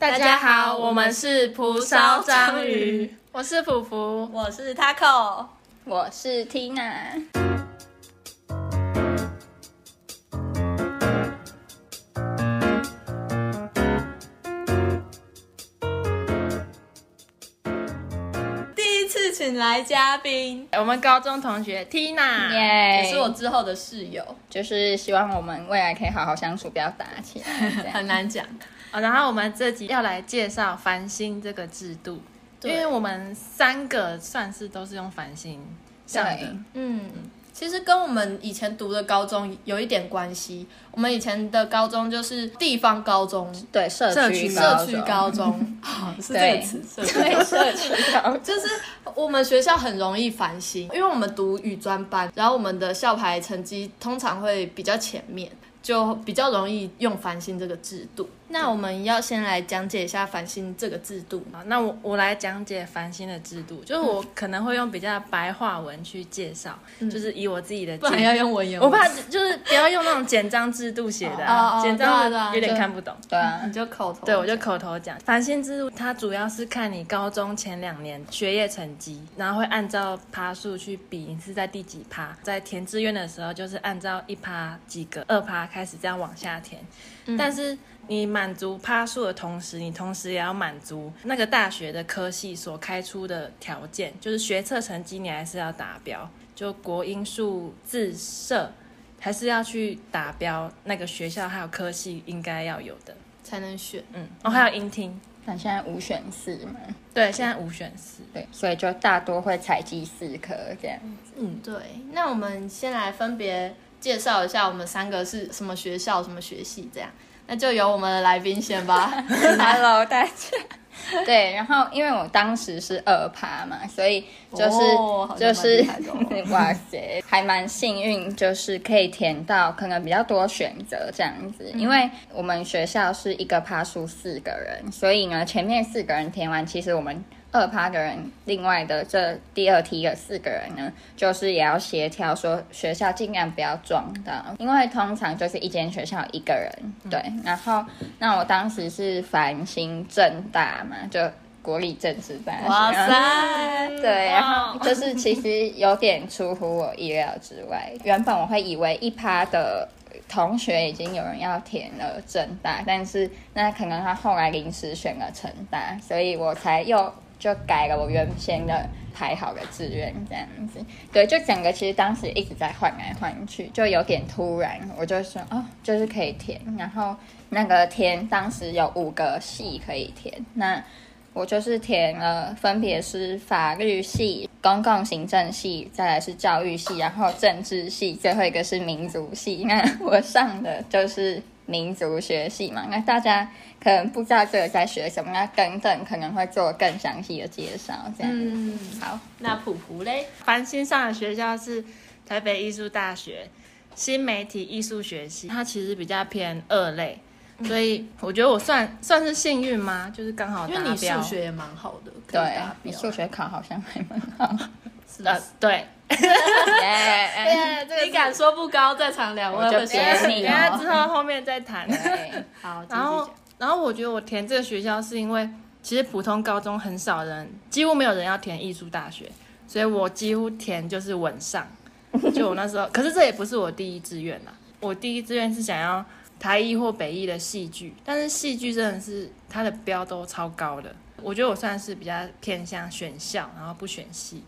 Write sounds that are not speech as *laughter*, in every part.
大家好，我们是蒲烧章鱼，我是普普。我是 Taco，我是 Tina。第一次请来嘉宾，我们高中同学 Tina，耶也是我之后的室友，就是希望我们未来可以好好相处，不要打起来。这样 *laughs* 很难讲。哦然后我们这集要来介绍繁星这个制度，因为我们三个算是都是用繁星上的，嗯，其实跟我们以前读的高中有一点关系。我们以前的高中就是地方高中、对社社区区社区高中，中，*laughs* 好是这对个词，社区对社区。高中，就是我们学校很容易繁星，因为我们读语专班，然后我们的校牌成绩通常会比较前面，就比较容易用繁星这个制度。那我们要先来讲解一下繁星这个制度。好，那我我来讲解繁星的制度，就是我可能会用比较白话文去介绍，就是以我自己的不然要用文言文，我怕就是不要用那种简章制度写的、*laughs* 哦哦啊，简章的有点看不懂。对啊你，就口头。对，我就口头讲。繁星制度它主要是看你高中前两年学业成绩，然后会按照趴数去比你是在第几趴。在填志愿的时候，就是按照一趴几个、二趴开始这样往下填。但是你满足趴数的同时，你同时也要满足那个大学的科系所开出的条件，就是学测成绩你还是要达标，就国英数自社还是要去达标那个学校还有科系应该要有的。才能选。嗯，哦，还有音听，那现在五选四嘛，对，现在五选四。对，所以就大多会采集四科这样。嗯，对。那我们先来分别介绍一下我们三个是什么学校、什么学系这样。那就由我们的来宾先吧。*laughs* Hello，大家。*laughs* 对，然后因为我当时是二趴嘛，所以就是、就是 *laughs* 哇塞，还蛮幸运，就是可以填到可能比较多选择这样子。因为我们学校是一个趴数四个人，所以呢前面四个人填完，其实我们二趴的人，另外的这第二梯的四个人呢，就是也要协调说学校尽量不要撞到，因为通常就是一间学校一个人，对。然后那我当时是繁星正大嘛，就国立政治大学，哇 *laughs* 塞，对，然后就是其实有点出乎我意料之外。原本我会以为一趴的同学已经有人要填了正大，但是那可能他后来临时选了成大，所以我才又就改了我原先的排好的志愿这样子。对，就整个其实当时一直在换来换去，就有点突然，我就说哦，就是可以填，然后那个填当时有五个系可以填，那。我就是填了，分别是法律系、公共行政系，再来是教育系，然后政治系，最后一个是民族系。那我上的就是民族学系嘛。那大家可能不知道这个在学什么，那等等可能会做更详细的介绍。这样，嗯，好，那普普嘞？繁星上的学校是台北艺术大学新媒体艺术学系，它其实比较偏二类，所以我觉得我算算是幸运吗？就是刚好因为你达标。数学也蛮好的，可以对你数学考好像还蛮好。呃，对，*laughs* 耶对，你敢说不高，在场两位我就会别选你等一下之后后面再谈。对，好，继然后续讲。，然后我觉得我填这个学校是因为，其实普通高中很少人，几乎没有人要填艺术大学，所以我几乎填就是稳上。就我那时候，*laughs* 可是这也不是我第一志愿啦，我第一志愿是想要台艺或北艺的戏剧，但是戏剧真的是它的标都超高的，我觉得我算是比较偏向选校，然后不选系。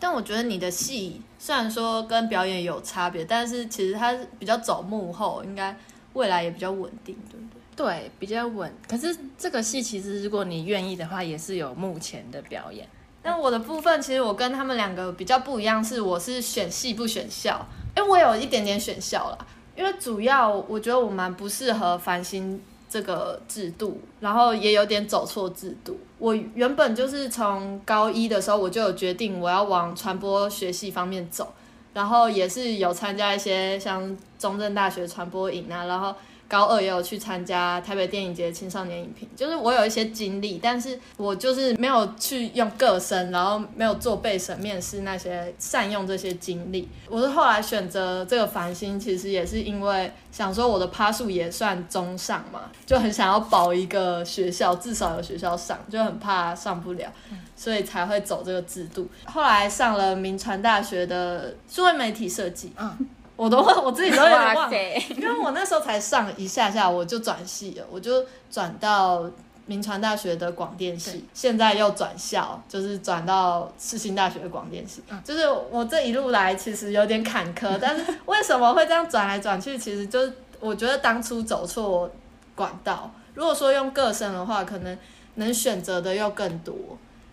但我觉得你的戏虽然说跟表演有差别，但是其实它比较走幕后，应该未来也比较稳定，对对？比较稳。可是这个戏其实如果你愿意的话，也是有目前的表演。但我的部分其实我跟他们两个比较不一样，是我是选戏不选校，因为我有一点点选校啦，因为主要我觉得我蛮不适合繁星这个制度，然后也有点走错制度。我原本就是从高一的时候我就有决定我要往传播学系方面走，然后也是有参加一些像中正大学传播营啊，然后高二也有去参加台北电影节青少年影评，就是我有一些经历，但是我就是没有去用个身，然后没有做备审面试那些善用这些经历。我是后来选择这个繁星，其实也是因为想说我的趴数也算中上嘛，就很想要保一个学校，至少有学校上，就很怕上不了，所以才会走这个制度。后来上了民传大学的数位媒体设计，嗯，我都我自己都有点忘因为我那时候才上一下下，我就转系了，我就转到民传大学的广电系，现在又转校，就是转到世新大学的广电系。就是我这一路来其实有点坎坷，*laughs* 但是为什么会这样转来转去？其实就是我觉得当初走错管道。如果说用个生的话，可能能选择的又更多。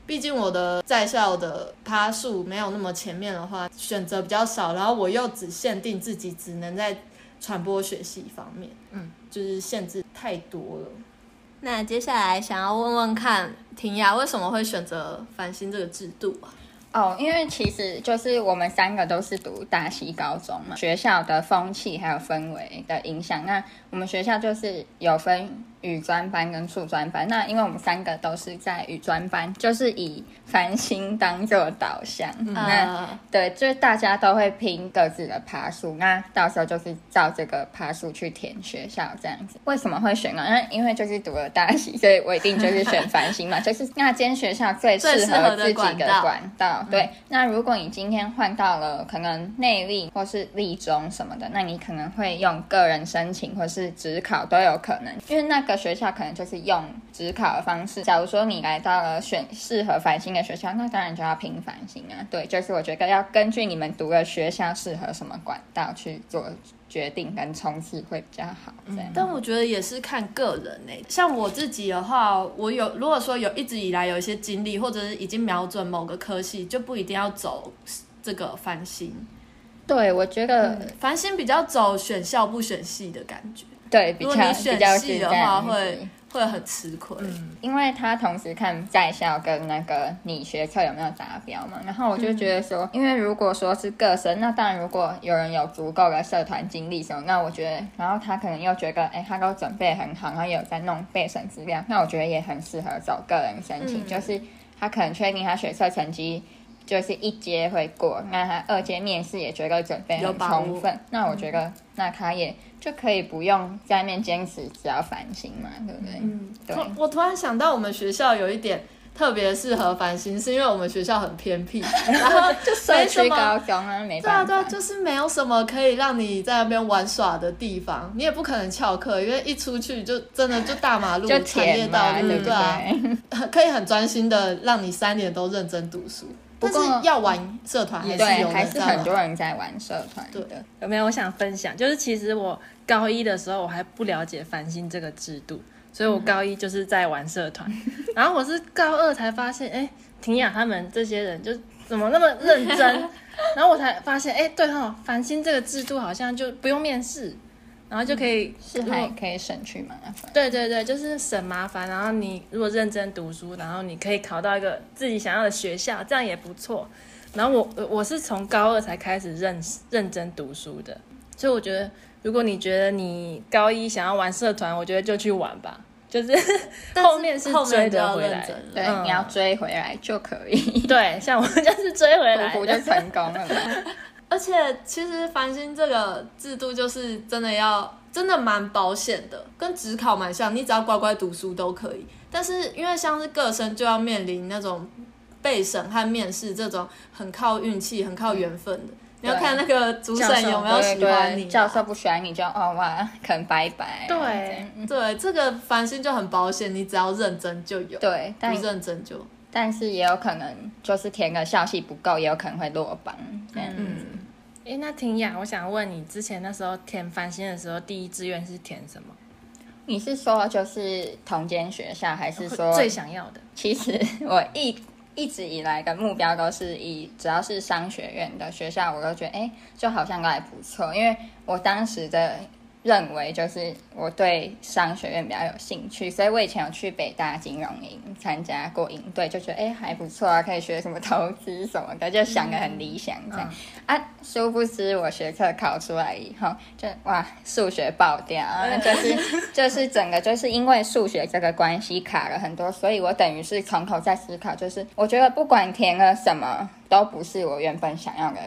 毕竟我的在校的趴数没有那么前面的话，选择比较少，然后我又只限定自己只能在传播学系方面，嗯，就是限制太多了。那接下来想要问问看，婷雅为什么会选择繁星这个制度啊？哦，因为其实就是我们三个都是读大溪高中嘛，学校的风气还有氛围的影响。那我们学校就是有分语专班跟数专班。那因为我们三个都是在语专班，就是以繁星当做导向。那呃，对，就是大家都会拼各自的爬树，那到时候就是照这个爬树去填学校这样子。为什么会选呢？因为因为就是读了大喜，所以我一定就是选繁星嘛，*laughs* 就是那间学校最适合自己的管道管道。对，那如果你今天换到了可能内力或是力中什么的，那你可能会用个人申请或是职考都有可能，因为那个学校可能就是用职考的方式。假如说你来到了选适合繁星的学校，那当然就要拼繁星啊。对，就是我觉得要根据你们读的学校适合什么管道去做决定跟冲刺会比较好。这样。但我觉得也是看个人诶、像我自己的话，我有如果说有一直以来有一些经历，或者是已经瞄准某个科系，就不一定要走这个繁星。对，我觉得、繁星比较走选校不选系的感觉，对比较比较是系的话这样会会很吃亏。因为他同时看在校跟那个你学测有没有达标嘛，然后我就觉得说，因为如果说是个生，那当然如果有人有足够的社团经历什么，那我觉得，然后他可能又觉得，哎，他都准备很好，然后也有在弄备审资料，那我觉得也很适合走个人申请，嗯就是他可能确定他学测成绩。就是一阶会过，那他二阶面试也觉得准备很充分，那我觉得那他也就可以不用在那边坚持只要繁星嘛，对不对？嗯，对我突然想到，我们学校有一点特别适合繁星，是因为我们学校很偏僻，*laughs* 然后就社区没什么高中啊，没对啊，办法。对啊，就是没有什么可以让你在那边玩耍的地方，你也不可能翘课，因为一出去就真的就大马路、就产业道路，对不对啊，*laughs* 可以很专心的让你三年都认真读书。不过但是要玩社团还是对，有还是很多人在玩社团对。的。有没有我想分享？就是其实我高一的时候我还不了解繁星这个制度，所以我高一就是在玩社团，然后我是高二才发现，哎，婷雅他们这些人就怎么那么认真，*laughs* 然后我才发现，哎，对哈、繁星这个制度好像就不用面试，然后就可以是还可以省去麻烦。对对对，就是省麻烦。然后你如果认真读书，然后你可以考到一个自己想要的学校，这样也不错。然后我我是从高二才开始认认真读书的，所以我觉得，如果你觉得你高一想要玩社团，我觉得就去玩吧，就是 *laughs* 后面是追得回来。对，嗯你要追回来就可以，对，像我就是追回来虎虎就。成功了嘛。而且其实繁星这个制度就是真的要真的蛮保险的，跟职考蛮像，你只要乖乖读书都可以。但是因为像是个生就要面临那种备审和面试这种很靠运气、很靠缘分的，你要看那个主审有没有喜欢你、对，教授不喜欢你就哦哇，可能拜拜啊。对对这个繁星就很保险，你只要认真就有，对，但不认真就但是也有可能就是填个校系不够，也有可能会落榜这样。嗯。哎，那婷雅，我想问你，之前那时候填繁星的时候，第一志愿是填什么？你是说就是同间学校，还是说最想要的？其实 *laughs* 我一一直以来的目标都是以只要是商学院的学校，我都觉得哎、诶就好像都还不错。因为我当时的认为就是我对商学院比较有兴趣，所以我以前有去北大金融营参加过营队，就觉得哎还不错啊，可以学什么投资什么的，就想的很理想这样、啊。殊不知我学测考出来以后，就哇数学爆掉，就是就是整个就是因为数学这个关系卡了很多，所以我等于是从头再思考，就是我觉得不管填了什么，都不是我原本想要的。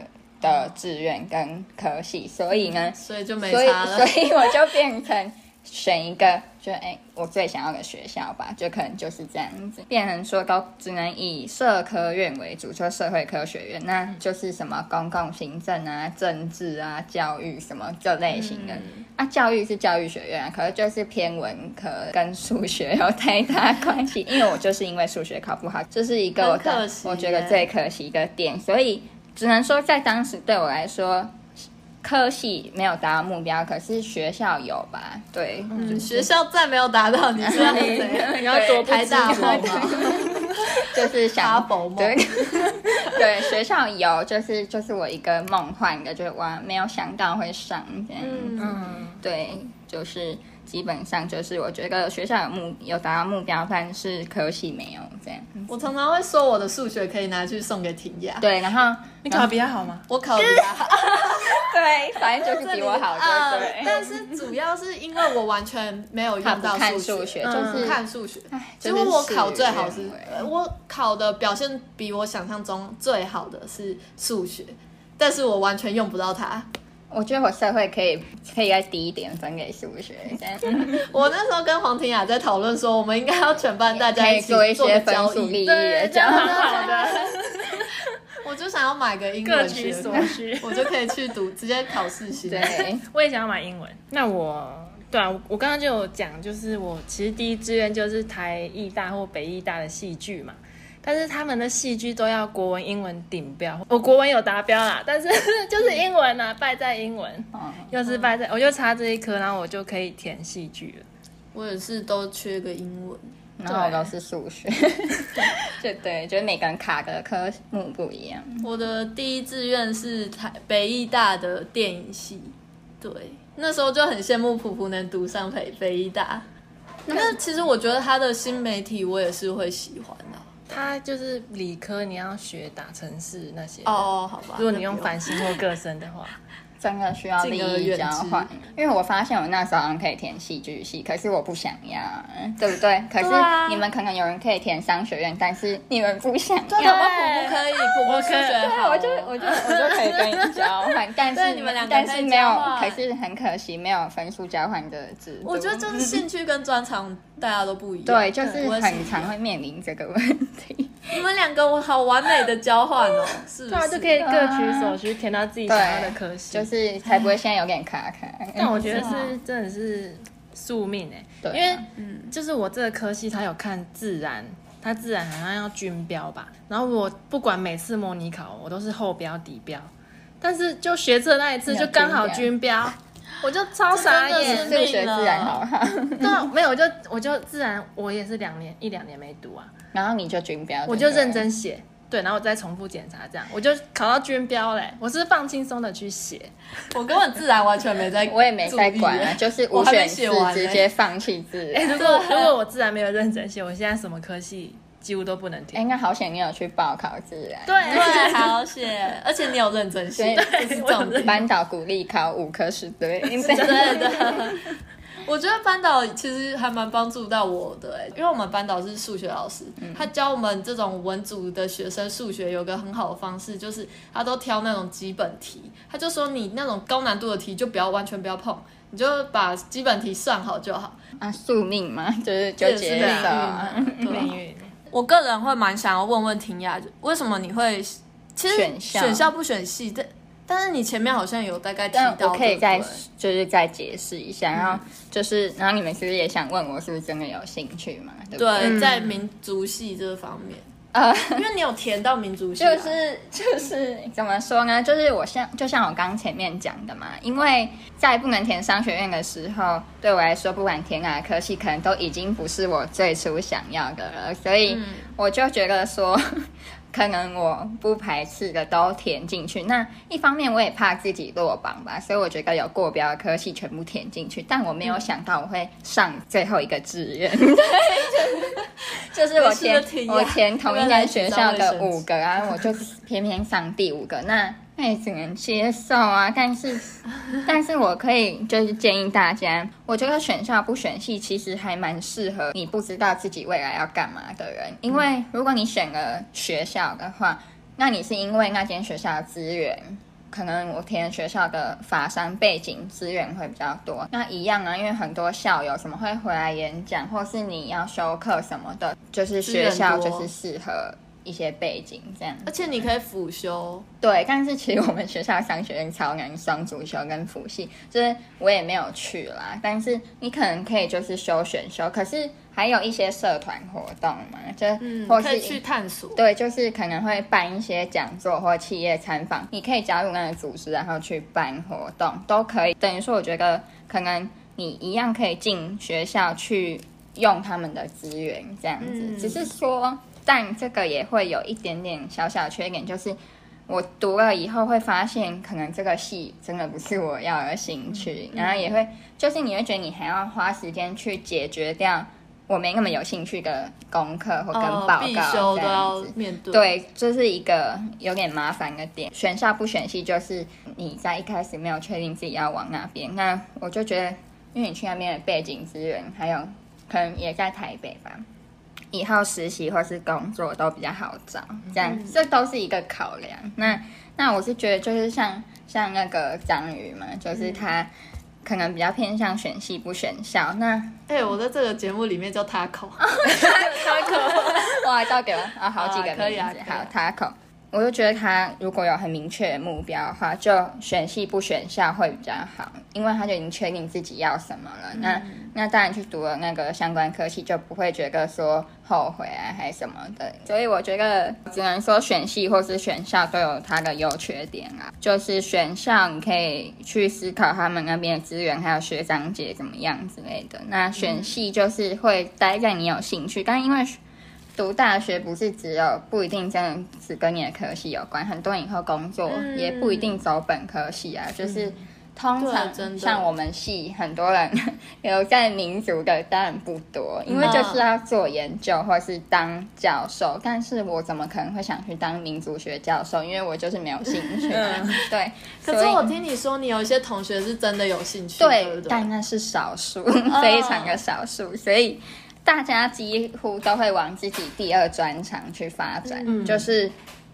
的志愿跟科系，所以呢，所以就没所以。所以我就变成选一个，就哎、我最想要的学校吧，就可能就是这样子，变成说都只能以社科院为主，就社会科学院，那就是什么公共行政啊、政治啊、教育什么这类型的。啊，教育是教育学院啊，可是就是偏文科，跟数学有太大关系。因为我就是因为数学考不好，这是一个我的我觉得最可惜的点，所以只能说在当时对我来说，科系没有达到目标，可是学校有吧？对，嗯，学校再没有达到，你是要怎样？你要多不台大知梦吗？就是哈想佛梦对 *laughs* 对，学校有，就是就是我一个梦幻的，就是我，没有想到会上这样。嗯，嗯，对，就是基本上就是我觉得学校有目有达到目标，但是可惜没有这样。我常常会说我的数学可以拿去送给婷雅，对，然后你考得比较好吗？我考比较好，*laughs* 对，反正就是比我好，呃对 *laughs* 对。但是主要是因为我完全没有用到看数数学，嗯就是不看数学。结真的果我考最好是我考的表现比我想象中最好的是数学，但是我完全用不到它。我觉得我社会可以可以再低一点分给数学，*laughs* 我那时候跟黄婷雅在讨论说，我们应该要全班大家 *laughs* 一起做一些。分数利益对，的这样交蛮好换。的，*laughs* 我就想要买个英文学取所，需。我就可以去读，直接考试型。对，我也想要买英文。那我对啊，我我刚刚就有讲，就是我其实第一志愿就是台艺大或北艺大的戏剧嘛。但是他们的戏剧都要国文、英文顶标，我国文有达标啦，但是 *laughs* 就是英文啊，败在英文，嗯又是败在，我就差这一科，然后我就可以填戏剧了。我也是都缺个英文。然后我都是数学，*laughs* 就对，就是每个人卡的科目不一样。我的第一志愿是台北艺大的电影系，对，那时候就很羡慕普普能读上北北艺大。那其实我觉得他的新媒体我也是会喜欢的。它就是理科，你要学打程式那些。哦，好吧。如果你用繁星或各生的话，真的需要利益交换，因为我发现我那时候好像可以填戏剧系，可是我不想要，对不对？*laughs* 可是你们可能有人可以填商学院，但是你们不想对，要。搞不好普普可以，普普数学对，好。我就我就我就可以跟你交换，但是 *laughs* 你们两个可以但是没有可是很可惜没有分数交换的制度。我觉得就是兴趣跟专长大家都不一样。对，就是很常会面临这个问题。你们两个我好完美的交换哦，*laughs* 是不对啊，是？就可以各取所需，填到自己想要的科系。就是才不会现在有点卡卡。但我觉得是真的是宿命哎、对啊因为嗯就是我这个科系，它有看自然，它自然好像要均标吧。然后我不管每次模拟考，我都是后标底标，但是就学测那一次就刚好均均标，我就超傻眼数学自然好哈，*laughs* 对啊，没有，我就我就自然，我也是两年一两年没读啊，然后你就均标，我就认真写。对，然后我再重复检查，这样我就考到均标嘞。我是放轻松的去写，我根本自然完全没在，*laughs* 我也没在管啊，就是五选四写完呢直接放弃自 *laughs* 哎、然。如果如果我自然没有认真写，我现在什么科系几乎都不能哎，填。那好险你有去报考自然。对对，好险，而且你有认真写，对这是。班导鼓励考五科是对，*laughs* 对的。我觉得班导其实还蛮帮助到我的哎、因为我们班导是数学老师，他教我们这种文组的学生数学有个很好的方式，就是他都挑那种基本题，他就说你那种高难度的题就不要完全不要碰，你就把基本题算好就好。啊，宿命嘛，就是就这也是接受命运。我个人会蛮想要问问婷雅，为什么你会其实选校不选系，但但是你前面好像有大概提但到，我可以再就是再解释一下，然后就是，然后你们是不是也想问我是不是真的有兴趣嘛？对在民族系这方面，啊，因为你有填到民族系啊、就是就是怎么说呢？就是我像就像我刚前面讲的嘛，因为在不能填商学院的时候，对我来说，不管填哪个科系，可能都已经不是我最初想要的了，所以嗯。我就觉得说。可能我不排斥的都填进去。那一方面我也怕自己落榜吧，所以我觉得有过标的科系全部填进去。但我没有想到我会上最后一个志愿，*laughs* 就是我填我填同一间学校的五个，然后我就偏偏上第五个。那那也只能接受啊，*laughs* 但是，但是我可以就是建议大家，我觉得选校不选系其实还蛮适合你不知道自己未来要干嘛的人，因为如果你选了学校的话，那你是因为那间学校的资源，可能我填学校的法商背景资源会比较多，那一样啊，因为很多校友什么会回来演讲，或是你要修课什么的，就是学校就是适合。一些背景这样，而且你可以辅修。对，但是其实我们学校商学院超难双主修跟辅系，就是我也没有去啦。但是你可能可以就是修选修，可是还有一些社团活动嘛，就或是去探索。对，就是可能会办一些讲座或企业参访，你可以加入那个组织，然后去办活动都可以。等于说，我觉得可能你一样可以进学校去用他们的资源，这样子，只是说。但这个也会有一点点小小缺点，就是我读了以后会发现，可能这个系真的不是我要的兴趣，然后也会就是你会觉得你还要花时间去解决掉我没那么有兴趣的功课或跟报告这样子，对，这是一个有点麻烦的点。选校不选系，就是你在一开始没有确定自己要往哪边，那我就觉得，因为你去那边的背景资源，还有可能也在台北吧。以后实习或是工作都比较好找，这样这都是一个考量。那那我是觉得就是像像那个章鱼嘛，就是他可能比较偏向选系不选校。那哎，我在这个节目里面叫他口，他口，哇，倒给我啊，好几个名字，好他口。我就觉得他如果有很明确的目标的话，就选系不选校会比较好，因为他就已经确定自己要什么了。那那当然去读了那个相关科系，就不会觉得说后悔啊还是什么的。所以我觉得只能说选系或是选校都有它的优缺点啊。就是选校你可以去思考他们那边的资源，还有学长姐怎么样之类的。那选系就是会待在你有兴趣，但因为。读大学不是只有不一定真的只跟你的科系有关，很多人以后工作也不一定走本科系啊。就是通常像我们系很多人 *laughs* 留在民族的当然不多，因为就是要做研究或是当教授。但是我怎么可能会想去当民族学教授？因为我就是没有兴趣。对，*laughs* 可是我听你说你有一些同学是真的有兴趣，对，但那是少数，*laughs* 非常的少数，所以。大家几乎都会往自己第二专长去发展，就是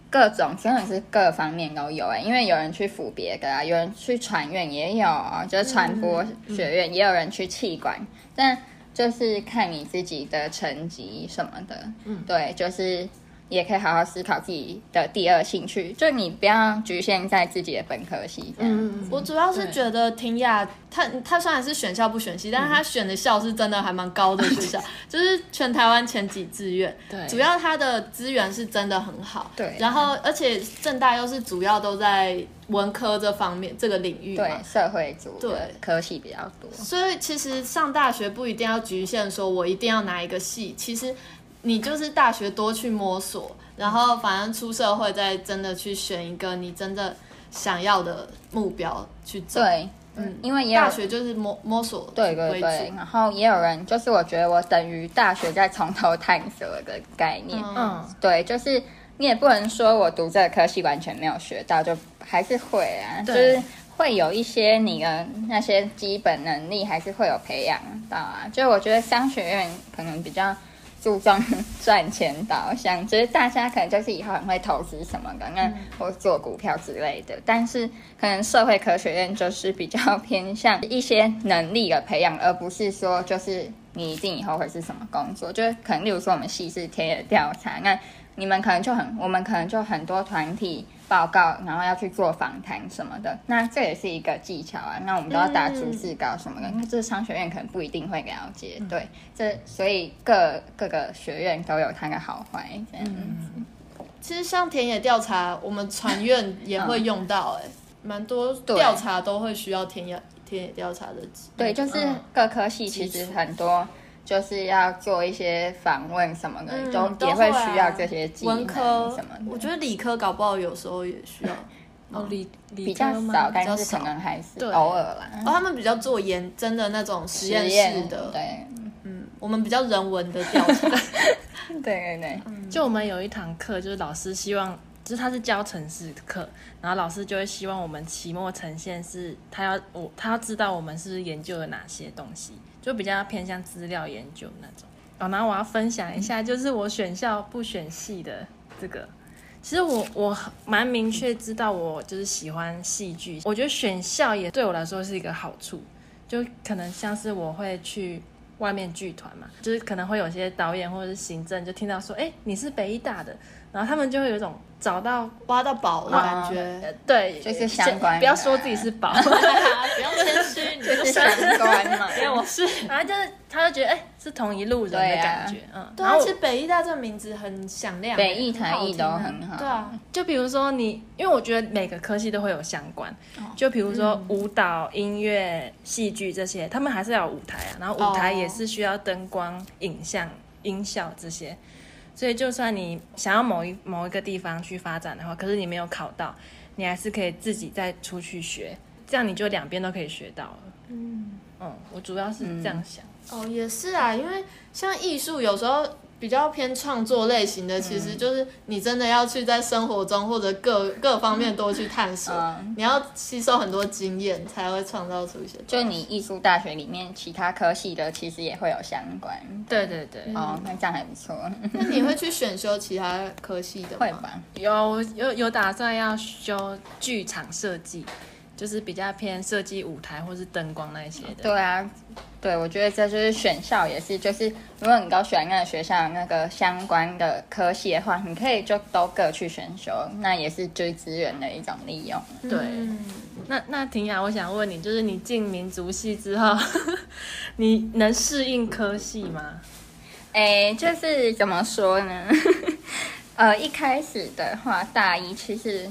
各种真的是各方面都有哎，因为有人去辅别的啊，有人去传院也有，就是传播学院，也有人去气管，但就是看你自己的成绩什么的，嗯，对，就是。也可以好好思考自己的第二兴趣，就你不要局限在自己的本科系。嗯，我主要是觉得婷雅，她她虽然是选校不选系，但是她选的校是真的还蛮高的学校，*laughs* 就是全台湾前几志愿。对，主要她的资源是真的很好。对，然后而且正大又是主要都在文科这方面这个领域，对，社会组对科系比较多。所以其实上大学不一定要局限说我一定要拿一个系，其实。你就是大学多去摸索，然后反正出社会再真的去选一个你真的想要的目标去走。对，嗯，因为也大学就是摸摸索对对对，然后也有人就是我觉得我等于大学在从头探索的概念。嗯，对，就是你也不能说我读这个科系完全没有学到，就还是会啊，就是会有一些你的那些基本能力还是会有培养到啊。就我觉得商学院可能比较。注重赚钱导向，就是大家可能就是以后很会投资什么的，那或做股票之类的。但是可能社会科学院就是比较偏向一些能力的培养，而不是说就是你一定以后会是什么工作。就是可能例如说我们系是田野调查，那你们可能就很，我们可能就很多团体。报告，然后要去做访谈什么的，那这也是一个技巧啊。那我们都要打逐字稿什么的，那这商学院可能不一定会了解。对，这所以各各个学院都有它的好坏这样子。其实像田野调查，我们传院也会用到，哎，蛮多调查都会需要田野田野调查的。对，就是各科系其实很多就是要做一些访问什么的，嗯都都也会需要这些技能文科什么的。我觉得理科搞不好有时候也需要。哦，理理比较科吗少，但较少。是可能还是偶尔啦。哦，他们比较做研真的那种实验室的，对。嗯，我们比较人文的调查。*laughs* 对对对，就我们有一堂课，就是老师希望，就是他是教城市课，然后老师就会希望我们期末呈现是，他要我他要知道我们是不是研究了哪些东西，就比较偏向资料研究那种。哦，然后我要分享一下，就是我选校不选系的这个。其实我我蛮明确知道我就是喜欢戏剧，我觉得选校也对我来说是一个好处，就可能像是我会去外面剧团嘛，就是可能会有些导演或者是行政就听到说，哎，你是北医大的，然后他们就会有一种找到挖到宝的感觉，呃对，就是相关不要说自己是宝，*laughs* 不要谦虚，你就是相关嘛。*laughs* 因为我是。然后就是他就觉得哎、是同一路人的感觉，嗯，对啊，然后其实北艺大这个名字很响亮，北艺台艺都很好。对啊，就比如说你，因为我觉得每个科系都会有相关，就比如说舞蹈、音乐、戏剧这些，他们还是要有舞台啊，然后舞台哦。也是需要灯光、影像、音效这些，所以就算你想要某一某一个地方去发展的话，可是你没有考到，你还是可以自己再出去学，这样你就两边都可以学到了。嗯我主要是这样想。哦，也是啊，因为像艺术有时候比较偏创作类型的，其实就是你真的要去在生活中或者各各方面多去探索，嗯你要吸收很多经验，才会创造出一些。就你艺术大学里面其他科系的，其实也会有相关。对对对，哦，那这样还不错，那你会去选修其他科系的吗？会吧？有有有打算要修剧场设计，就是比较偏设计舞台或是灯光那一些的。对啊，对，我觉得这就是选校也是，就是如果你都选那个学校那个相关的科系的话，你可以就都各去选修，那也是就是资源的一种利用。对嗯那那婷雅，我想问你，就是你进民族系之后，*laughs* 你能适应科系吗？哎，就是怎么说呢？*laughs* 呃，一开始的话，大一其实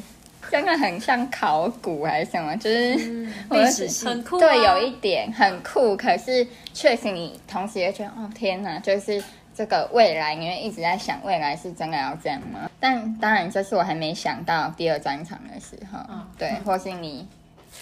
真的很像考古还是什么，就是我历史系。很酷、啊，对，有一点很酷，可是确实你同时也觉得，哦天哪，就是这个未来，你会一直在想未来是真的要这样吗？但当然，这是我还没想到第二专场的时候，对，或是你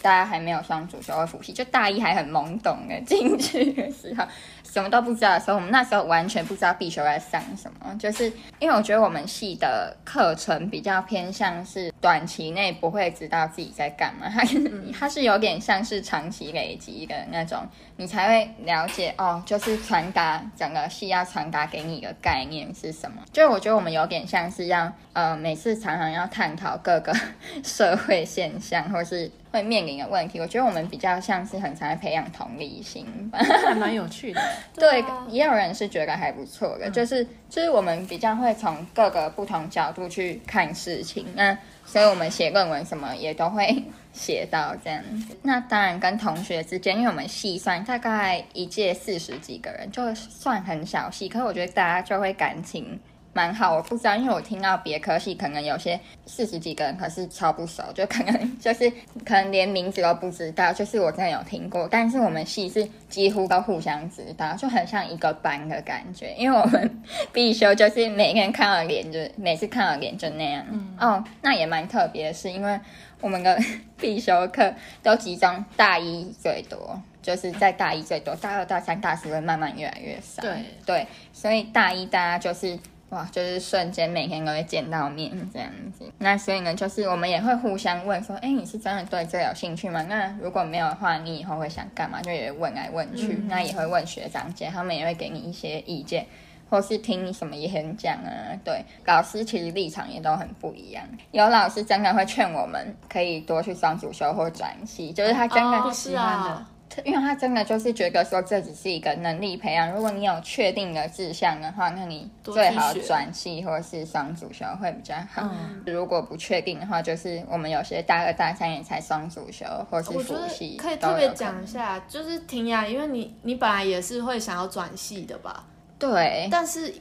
大家还没有上主修或辅系，就大一还很懵懂的进去的时候，什么都不知道的时候，我们那时候完全不知道必修在上什么，就是因为我觉得我们系的课程比较偏向是短期内不会知道自己在干嘛，它 *laughs* 它是有点像是长期累积的那种，你才会了解哦，就是传达整个系要传达给你的概念是什么。就我觉得我们有点像是要呃，每次常常要探讨各个 *laughs* 社会现象或是会面临的问题，我觉得我们比较像是很常在培养同理心吧。还蛮有趣的。*laughs* 对啊，也有人是觉得还不错的，就是就是我们比较会从各个不同角度去看事情，那所以我们写论文什么也都会写到这样子。那当然跟同学之间，因为我们系算大概一届四十几个人，就算很小系，可是我觉得大家就会感情。蛮好，我不知道，因为我听到别科系可能有些四十几个人，可是超不熟，就可能就是可能连名字都不知道，就是我真的有听过，但是我们系是几乎都互相知道，就很像一个班的感觉，因为我们必修就是每个人看到脸就每次看到脸就那样，哦，那也蛮特别的是，因为我们的必修课都集中大一最多。就是在大一最多，大二、大三、大四会慢慢越来越少。对对，所以大一大家就是哇，就是瞬间每天都会见到面这样子。那所以呢，就是我们也会互相问说，哎，你是真的对这有兴趣吗？那如果没有的话，你以后会想干嘛？就也问来问去，那也会问学长姐，他们也会给你一些意见。或是听你什么演讲啊，对，老师其实立场也都很不一样。有老师真的会劝我们可以多去上主修或转系，就是他真的哦喜欢的因为他真的就是觉得说这只是一个能力培养，如果你有确定的志向的话，那你最好转系或是双主修会比较好。嗯如果不确定的话，就是我们有些大二大三也才双主修或是辅系，可以特别讲一下，就是婷雅，因为你你本来也是会想要转系的吧？对，但是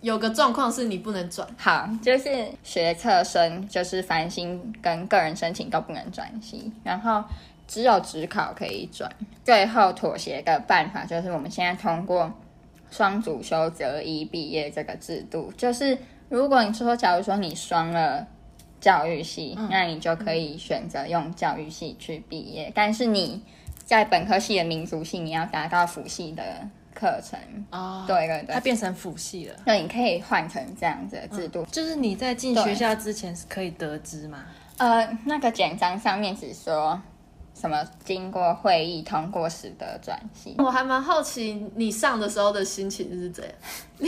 有个状况是你不能转，好，就是学测生，就是繁星跟个人申请都不能转系，然后只有职考可以转。最后妥协的办法就是我们现在通过双主修择一毕业这个制度，就是如果你说，假如说你双了教育系，那你就可以选择用教育系去毕业，但是你在本科系的民族系，你要达到辅系的课程。哦，对对对它变成辅系了。那你可以换成这样子的制度。就是你在进学校之前是可以得知吗？呃，那个简章上面只说什么经过会议通过使得转型。我还蛮好奇你上的时候的心情是怎样，*laughs*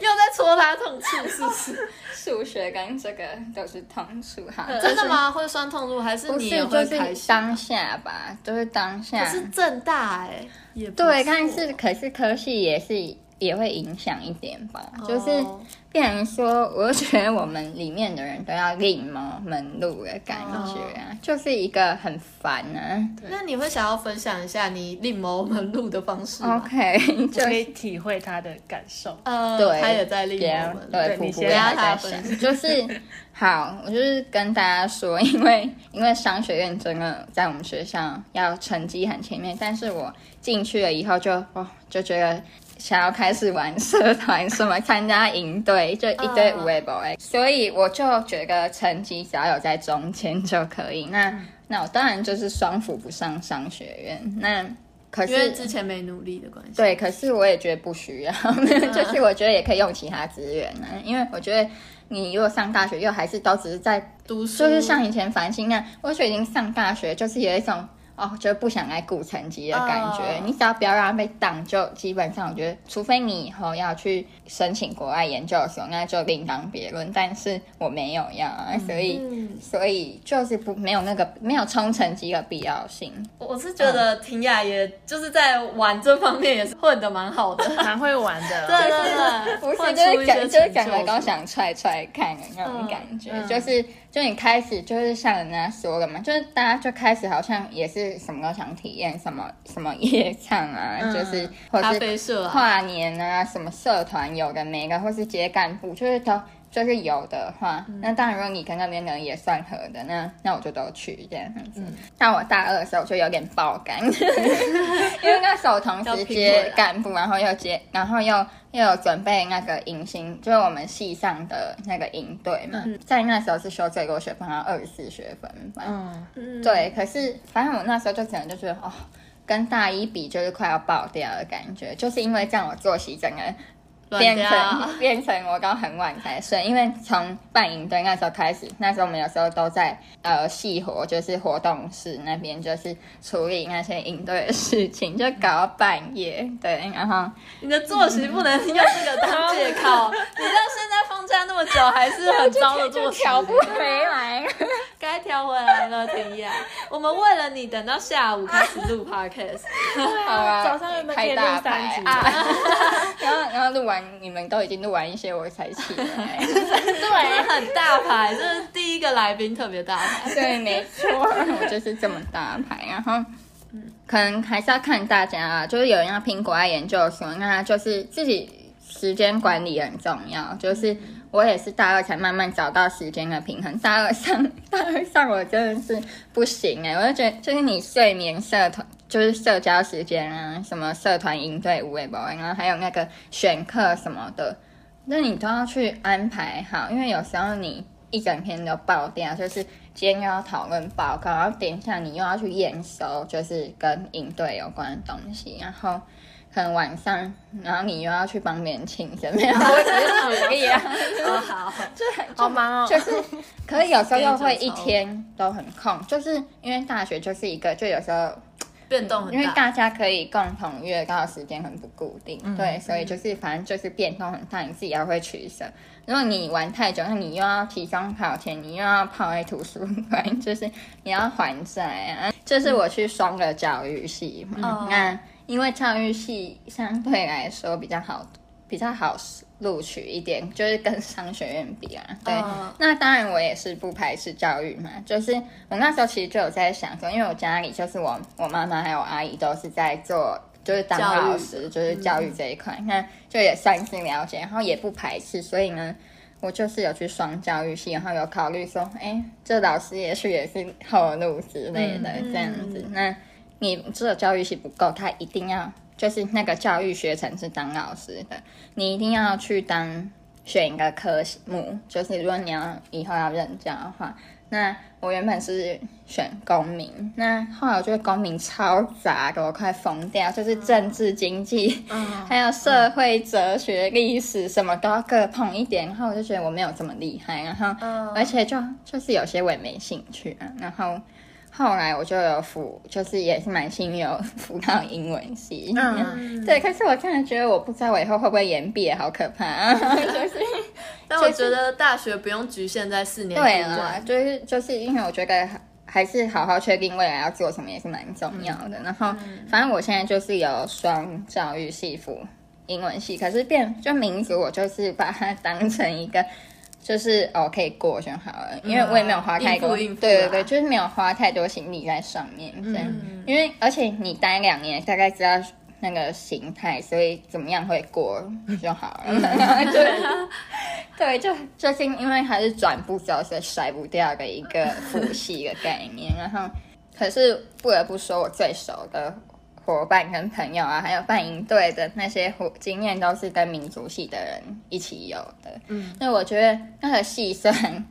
又在戳他痛处是不是？数学跟这个都是痛处哈，真的吗？会算痛处还是你也会就是开心？当下吧，就是当下。可是正大哎、也不对，但是可是科系也是也会影响一点吧，就是哦变成说，我就觉得我们里面的人都要另谋门路的感觉啊，就是一个很烦啊。那你会想要分享一下你另谋门路的方式吗 *laughs* OK，就可以体会他的感受。呃，对，他也在另谋门路。对，普普也对你先还在让他分想，就是 *laughs* 好，我就是跟大家说，因为因为商学院真的在我们学校要成绩很前面，但是我进去了以后就哦就觉得。想要开始玩社团，什么参加营队，就一堆嗯无为 boy，、所以我就觉得成绩只要有在中间就可以。那、那我当然就是双辅不上商学院。那可是因为是之前没努力的关系。对，可是我也觉得不需要，*laughs* 就是我觉得也可以用其他资源呢、因为我觉得你如果上大学又还是都只是在，读书就是像以前繁星那样，我觉得已经上大学就是有一种。哦，就不想来顾成绩的感觉。哦你只要不要让它被挡，就基本上我觉得，除非你以后要去申请国外研究所，那就另当别论。但是我没有要啊，所以、嗯所以就是不没有那个没有冲成绩的必要性。我是觉得婷雅也就是在玩这方面也是混的蛮好的。*laughs* 蛮会玩的。*laughs* 对对对，不是，就是感，就是感觉成就都想踹踹看的那种感觉，就是就你开始就是像人家说的嘛，就是大家就开始好像也是什么都想体验，什么什么夜唱啊，嗯就是或是跨年啊，什么社团有的没的，或是接干部，就是都就是有的话，那当然如果你跟那边的人也算合的，那那我就都去这样子。但我大二的时候就有点爆肝，*laughs* 因为那时候同时接干部，然后又接，然后又又有准备那个迎新，就是我们系上的那个营队嘛，在那时候是修最多学分，然后二十四学分吧。嗯，嗯，对，可是反正我那时候就只能就觉得哦，跟大一比就是快要爆掉的感觉，就是因为这样我作息整个乱变成变成我刚很晚才睡，因为从办营队那时候开始，那时候我们有时候都在呃细活，就是活动室那边就是处理那些营队的事情，就搞到半夜，对，然后你的作息不能用这个当借口。你知道现在放假那么久，还是很糟的作息，调不回来。*laughs* 该调回来了，婷雅。我们为了你等到下午开始录 *laughs* podcast，好啊，早上原本可以录开大三集牌啊，*laughs* 然后然后录完，你们都已经录完一些，我才起来。*laughs* 真的很大牌，这是第一个来宾特别大牌。对，没错，我就是这么大牌。然后，可能还是要看大家啊，就是有人要拼国外研究所，那就是自己时间管理很重要。就是我也是大二才慢慢找到时间的平衡，大二上 *laughs* 大二上我真的是不行哎、我就觉得就是你睡眠社团。就是社交时间啊，什么社团营队、五位保安，然后还有那个选课什么的，那你都要去安排好，因为有时候你一整天都爆掉，就是今天又要讨论报告，然后等一下你又要去验收，就是跟营队有关的东西，然后可能晚上，然后你又要去帮别人庆生，没有，我只是举例啊，哦，好，就好忙哦。就是，可是有时候又会一天都很空，就是因为大学就是一个，就有时候变动很因为大。家可以共同约到的时间很不固定，对，所以就是反正就是变动很大，你自己要会取舍。如果你玩太久，那你又要提中考前，你又要泡在图书馆，*laughs* 就是你要还债啊。这是我去双的教育系嘛，嗯那因为教育系相对来说比较好，比较好录取一点，就是跟商学院比啊，对。嗯那当然，我也是不排斥教育嘛。就是我那时候其实就有在想说，因为我家里就是我我妈妈还有阿姨都是在做，就是当老师，就是教育这一块，那就也算是了解，然后也不排斥，所以呢。我就是有去双教育系，然后有考虑说，哎，这老师也许也是后路之类的、这样子。那你这个教育系不够，他一定要就是那个教育学程是当老师的，你一定要去当选一个科目，就是如果你要以后要任教的话，那我原本是选公民，那后来我觉得公民超杂的，我快疯掉，就是政治经济，*laughs* 还有社会哲学、历史什么都要各碰一点，然后我就觉得我没有这么厉害，然后而且就就是有些我也没兴趣啊，然后。后来我就有辅，就是也是蛮幸运有辅到英文系。嗯，*laughs* 对。可是我真的觉得，我不知道我以后会不会延毕，好可怕。*laughs* 就是，*laughs* 但我觉得大学不用局限在四年。对啊，就是就是因为我觉得还是好好确定未来要做什么也是蛮重要的。然后，反正我现在就是有双教育系辅英文系，可是变就民族，我就是把它当成一个。就是哦，可以过就好了，因为我也没有花太多，对对对，就是没有花太多心力在上面，这样。因为而且你待两年，大概知道那个形态，所以怎么样会过就好了。*laughs* 对对，就最近因为还是转不走，所以甩不掉的一个复习的概念。然后，可是不得不说，我最熟的。伙伴跟朋友啊，还有办营队的那些经验，都是跟民族系的人一起有的。嗯，那我觉得那个系虽然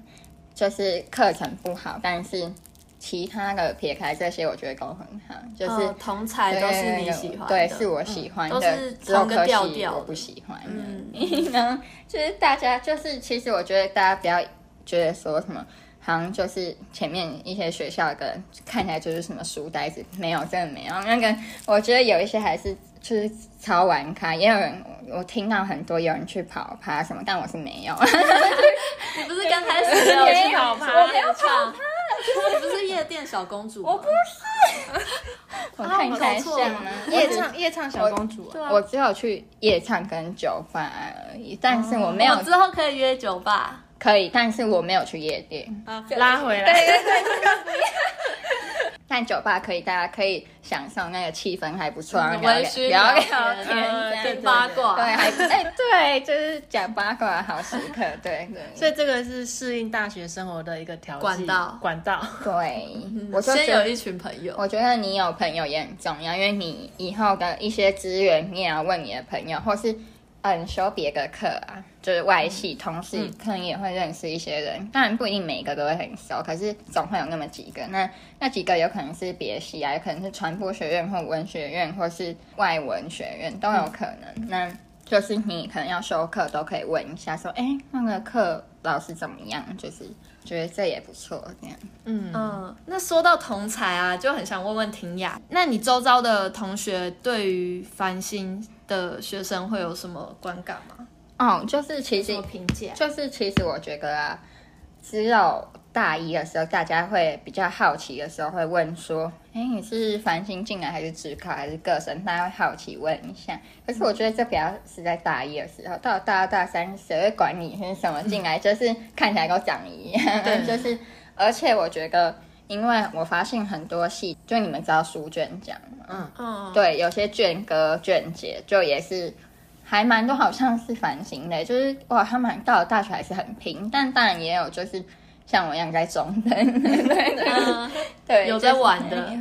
就是课程不好，但是其他的撇开这些，我觉得都很好。就是同才都是你喜欢，对，是我喜欢的，都是同个调调。我不喜欢。嗯，*laughs* 然后就是大家，就是其实我觉得大家不要觉得说什么。好像就是前面一些学校的看起来就是什么书呆子，没有，真的没有。那个我觉得有一些还是就是超玩咖，也有人我听到很多有人去跑趴什么，但我是没有。你不是刚开始没有去跑趴？我没有跑趴，你不是夜店小公主？我不是，我看起来像吗？夜唱夜唱小公主，啊我只有去夜唱跟酒吧而已，但是我没有。之后可以约酒吧。可以，但是我没有去夜店。拉回来。对对对。*laughs* 但酒吧可以，大家可以享受那个气氛还不错，聊聊聊天，八卦。对，还哎对，就是讲八卦好时刻。*laughs* 对对。所以这个是适应大学生活的一个条管道。管道。对，我先有一群朋友。我觉得你有朋友也很重要，因为你以后的一些资源，你也要问你的朋友，或是。嗯，修别的课啊，就是外系同事可能也会认识一些人，当然不一定每一个都会很熟，可是总会有那么几个。那那几个有可能是别系啊，有可能是传播学院或文学院，或是外文学院都有可能。那就是你可能要修课都可以问一下，说哎，那个课老师怎么样？就是觉得这也不错，这样。嗯嗯，那说到同才啊，就很想问问婷雅，那你周遭的同学对于繁星？的学生会有什么观感吗？哦，就是其实评价，就是其实我觉得啊，只有大一的时候，大家会比较好奇的时候，会问说：“哎，你是繁星进来，还是职考，还是个生？”大家会好奇问一下。可是我觉得这比较是在大一的时候，到大二大三，谁会管你是什么进来？就是看起来都长一样。对，*laughs* 就是。而且我觉得，因为我发现很多戏，就你们知道书卷奖。嗯。嗯，对，有些卷哥卷姐就也是还蛮多，好像是反省的，就是哇，他们到了大学还是很拼，但当然也有就是像我一样在中等，对 *laughs* 对，有在玩的，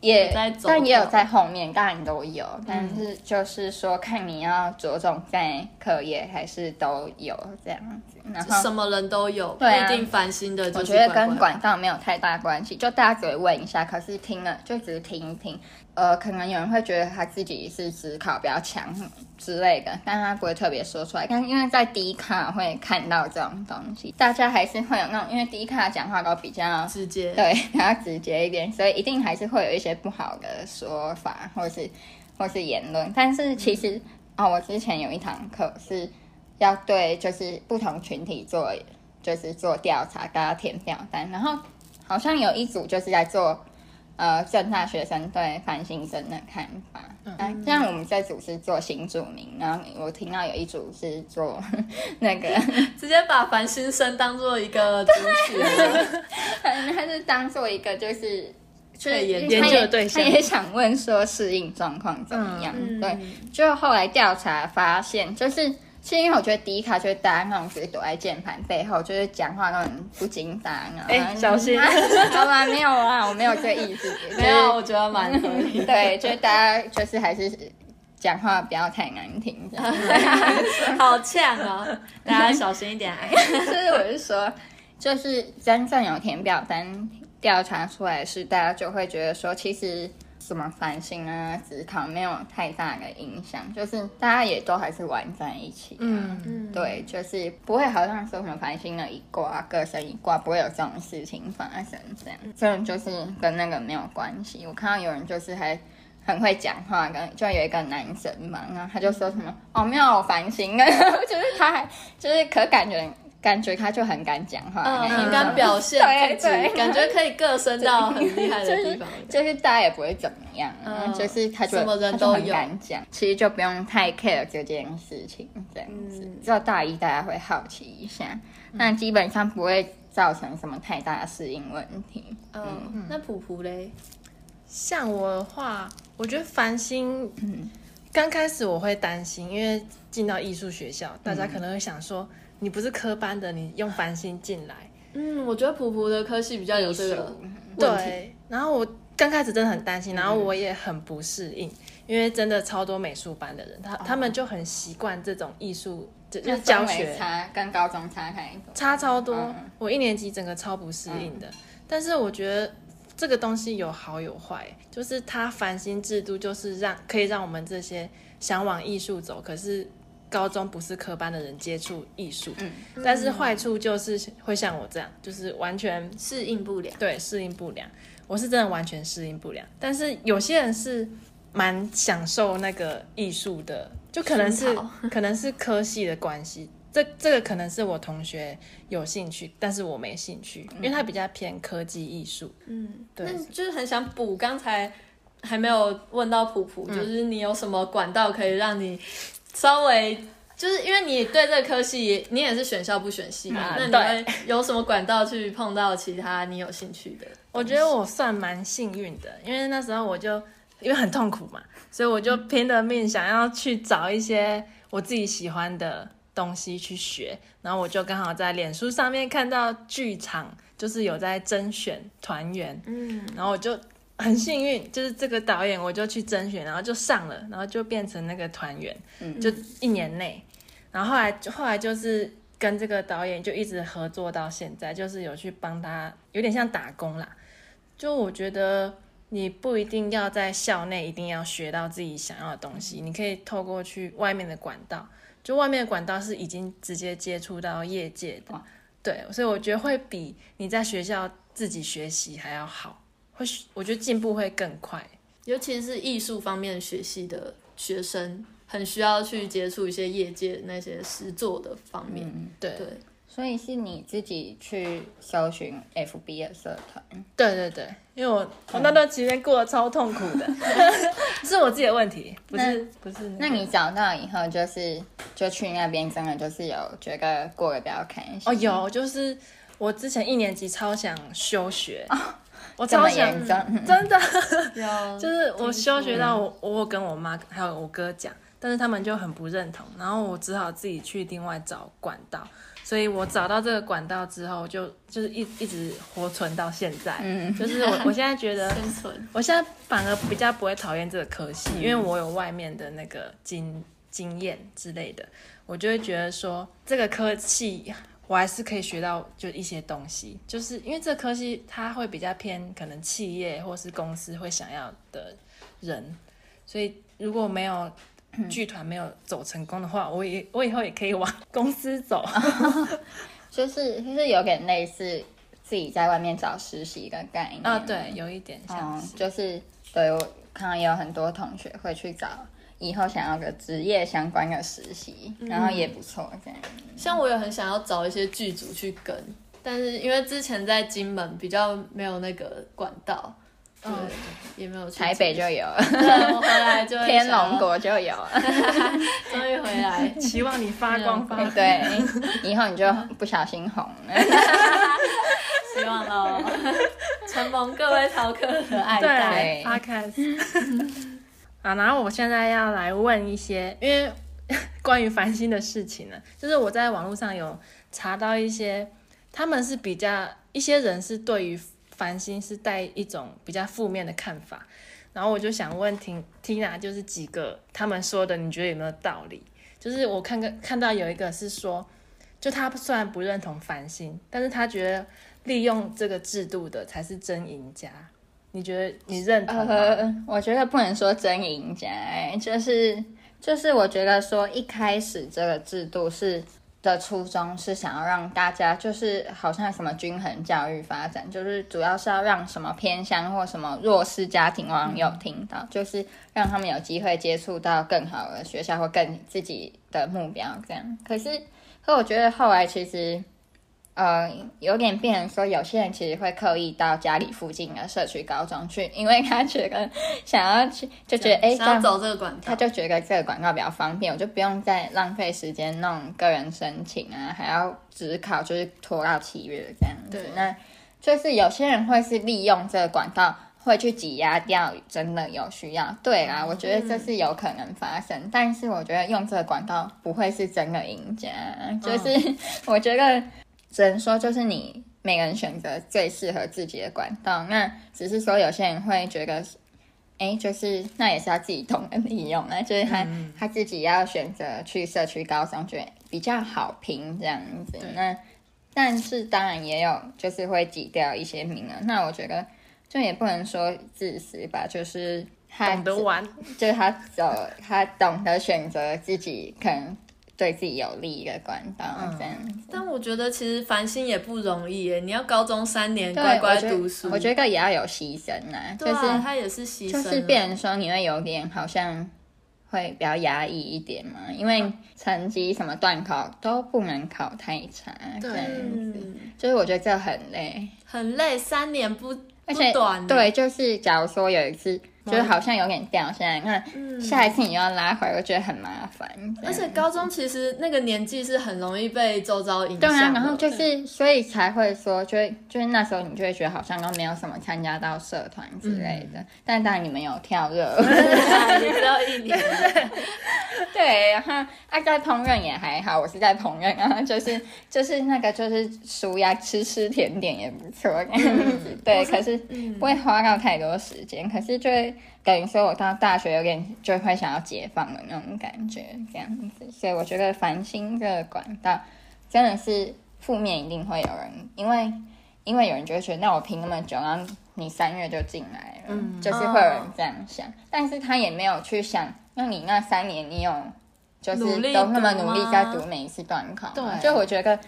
也在，但也有在后面，当然都有，但是就是说看你要着重在课业还是都有这样子。然后什么人都有，不一定烦心的。我觉得跟管道没有太大关系，就大家只会问一下，可是听了就只是听一听。呃，可能有人会觉得他自己是思考比较强之类的，但他不会特别说出来。但因为在低卡会看到这种东西，大家还是会有那种，因为低卡讲话都比较 *laughs* 直接，对，比较直接一点，所以一定还是会有一些不好的说法，或是或是言论。但是其实哦，我之前有一堂课是。要对，就是不同群体做，就是做调查，大家填表单。然后好像有一组就是在做，呃，正大学生对繁星生的看法。嗯，像我们这组是做新住民，然后我听到有一组是做 *laughs* 那个，*laughs* 直接把繁星生当做一个主体，*laughs* 他是当做一个就是就是研究对象，他也想问说适应状况怎么样？对，就后来调查发现就是。是因为我觉得迪卡就是大家那种就是躲在键盘背后，就是讲话那种不经大脑。哎，小心！*laughs* 好吧，没有啊，我没有这意思。没有，我觉得蛮合理。对，就是大家就是还是讲话不要太难听，这样 *laughs* 好呛哦，大家小心一点。*laughs* 就是我是说，就是真正有填表单调查出来是，大家就会觉得说，其实什么繁星啊、职考没有太大的影响，就是大家也都还是玩在一起、啊。嗯，嗯，对，就是不会好像说什么繁星的一卦、各生一卦，不会有这种事情发生。这样，这种就是跟那个没有关系。我看到有人就是还很会讲话，跟就有一个男生嘛，然后他就说什么哦没有繁星啊，*laughs* 就是他还就是可感觉感觉他就很敢讲话很敢表现自己感觉可以各升到很厉害的地方。*laughs* 就是大家也不会怎么样，嗯就是他就什么人他就很都敢讲，其实就不用太 care 这件事情，这样子。嗯只有大一大家会好奇一下，那基本上不会造成什么太大的适应问题。嗯，那普普嘞？像我的话，我觉得繁星，嗯刚开始我会担心，因为进到艺术学校，大家可能会想说，你不是科班的，你用繁星进来，嗯，我觉得普普的科系比较有这个。对，然后我刚开始真的很担心，然后我也很不适应，因为真的超多美术班的人，他他们就很习惯这种艺术，就就是教学。差跟高中差太多，差超多嗯。我一年级整个超不适应的，但是我觉得这个东西有好有坏，就是它繁星制度就是让可以让我们这些想往艺术走，可是高中不是科班的人接触艺术，嗯但是坏处就是会像我这样，就是完全适应不了。对适应不良。我是真的完全适应不良，但是有些人是蛮享受那个艺术的，就可能是可能是科系的关系。这这个可能是我同学有兴趣，但是我没兴趣，因为他比较偏科技艺术。嗯，对那就是很想补，刚才还没有问到普普，就是你有什么管道可以让你稍微。就是因为你对这个科系，你也是选校不选系嘛，啊那你对会有什么管道去碰到其他你有兴趣的？*laughs* 我觉得我算蛮幸运的，因为那时候我就因为很痛苦嘛，所以我就拼了命想要去找一些我自己喜欢的东西去学，然后我就刚好在脸书上面看到剧场就是有在甄选团员，嗯，然后我就很幸运，就是这个导演我就去甄选，然后就上了，然后就变成那个团员，嗯就一年内，然后后来后来就是跟这个导演就一直合作到现在，就是有去帮他，有点像打工啦。就我觉得你不一定要在校内一定要学到自己想要的东西，你可以透过去外面的管道，就外面的管道是已经直接接触到业界的，对，所以我觉得会比你在学校自己学习还要好，会我觉得进步会更快。尤其是艺术方面学系的学生，很需要去接触一些业界那些实作的方面。嗯，对对，所以是你自己去搜寻 FB 的社团，对对对，因为我我那段期间过得超痛苦的，*laughs* 是我自己的问题，不是不是、那你找到以后，就是就去那边，真的就是有觉得过得比较开心哦，有，就是我之前一年级超想休学，我超想，真的，*laughs* 就是我休学到我我跟我妈还有我哥讲，但是他们就很不认同，然后我只好自己去另外找管道。所以我找到这个管道之后，就就是一一直活存到现在。嗯就是我 *laughs* 我现在觉得生存。我现在反而比较不会讨厌这个科系，因为我有外面的那个经经验之类的，我就会觉得说这个科系我还是可以学到就一些东西，就是因为这科系它会比较偏可能企业或是公司会想要的人，所以如果没有 *clears throat* 剧团没有走成功的话，我也 *laughs* 我以后也可以往公司走。*laughs* 就是就是有点类似自己在外面找实习的概念啊，对，，有一点像嗯，，就是对我看到也有很多同学会去找以后想要个职业相关的实习，然后也不错这样。像我也很想要找一些剧组去跟，但是因为之前在金门比较没有那个管道，对，嗯也没有去台北就有，对，我回来就天龙国就有了，*laughs* 终于回来，期望你发光发光。对，以后你就不小心红了。*laughs* 希望喽，*laughs* 承蒙各位逃客的爱戴。对 podcast。啊，然后我现在要来问一些，因为 *laughs* 关于繁星的事情呢，就是我在网络上有查到一些，他们是比较一些人是对于繁星是带一种比较负面的看法，然后我就想问听 Tina，就是几个他们说的，你觉得有没有道理？就是我看个看到有一个是说，就他虽然不认同繁星，但是他觉得利用这个制度的才是真赢家。你觉得你认同吗？呃，我觉得不能说真赢家、欸，就是就是我觉得说一开始这个制度是的初衷是想要让大家就是好像什么均衡教育发展，就是主要是要让什么偏乡或什么弱势家庭网友听到，就是让他们有机会接触到更好的学校或更自己的目标这样。可是，可我觉得后来其实。呃，有点变成说，有些人其实会刻意到家里附近的社区高中去，因为他觉得想要去，就觉得哎，这样想要走这个管道，他就觉得这个广告比较方便，我就不用再浪费时间弄个人申请啊，还要只考，就是拖到七月这样子对。那就是有些人会是利用这个管道，会去挤压掉真的有需要。对啊，我觉得这是有可能发生，但是我觉得用这个管道不会是真的赢家，就是、*laughs* 我觉得只能说就是你。每个人选择最适合自己的管道，那只是说有些人会觉得哎，就是那也是要自己懂得利用啊，就是他、他自己要选择去社区高中，觉得比较好评这样子。那但是当然也有就是会挤掉一些名额，那我觉得就也不能说自私吧，就是他懂得玩，就是他走，他懂得选择自己可能对自己有利的管道这样子。但我觉得其实繁星也不容易耶，你要高中三年对，乖乖我觉得读书，我觉得也要有牺牲啊，对啊，就是他也是牺牲了，就是变成说你会有点好像会比较压抑一点嘛，因为成绩什么段考都不能考太差，这样子，嗯，就是我觉得这很累，很累，三年不而且不短，，对，就是假如说有一次就是好像有点掉下来，那下一次你又要拉回来，我觉得很麻烦，而且高中其实那个年纪是很容易被周遭影响的，对啊，然后就是所以才会说，就会就是那时候你就会觉得好像都没有什么参加到社团之类的，但当然你们有跳热。舞。*laughs* 你只有一年，*laughs* 对，然后啊，在烹饪也还好，我是在烹饪，然后就是 *laughs* 就是那个就是舒压吃吃甜点也不错对，可是不会花到太多时间，可是就会等于说我到大学有点就会想要解放的那种感觉这样子，所以我觉得繁星这个管道真的是负面一定会有人，因为因为有人就会觉得那我拼那么久，然后你三月就进来了，就是会有人这样想，但是他也没有去想，那你那三年你有就是都那么努力在读每一次段考，对。就我觉得。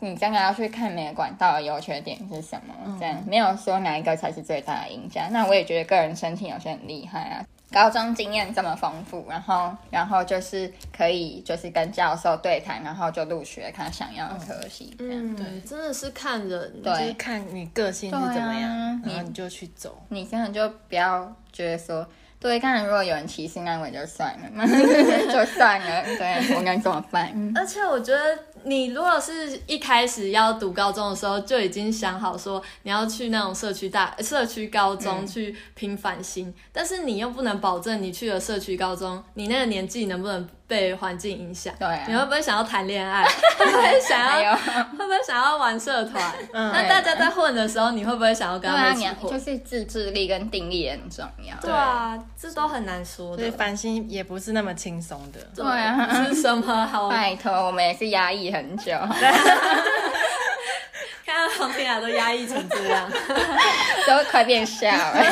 你真的要去看每个管道的优缺点是什么，这样没有说哪一个才是最大的赢家。那我也觉得个人申请有些很厉害啊，高中经验这么丰富，然后然后就是可以就是跟教授对谈，然后就入学他想要的科系，这样。嗯，对，真的是看人，对就是看你个性是怎么样，啊然后你就去走。你真的就不要觉得说，对，当然如果有人歧视，那我就算了，*laughs* 就算了，对我该怎么办？而且我觉得，你如果是一开始要读高中的时候就已经想好说你要去那种社区大社区高中去拼繁星，但是你又不能保证你去了社区高中，你那个年纪能不能被环境影响？对啊你会不会想要谈恋爱？*laughs* 会不会想要？*laughs* 会不会想要玩社团？嗯那大家在混的时候，你会不会想要跟对啊，他们一起混？就是自制力跟定力很重要。对啊，这都很难说的所以。繁星也不是那么轻松的。对啊不是什么好 *laughs* 拜托，我们也是压抑很久，看到黄天雅都压抑成这样。都快变笑了。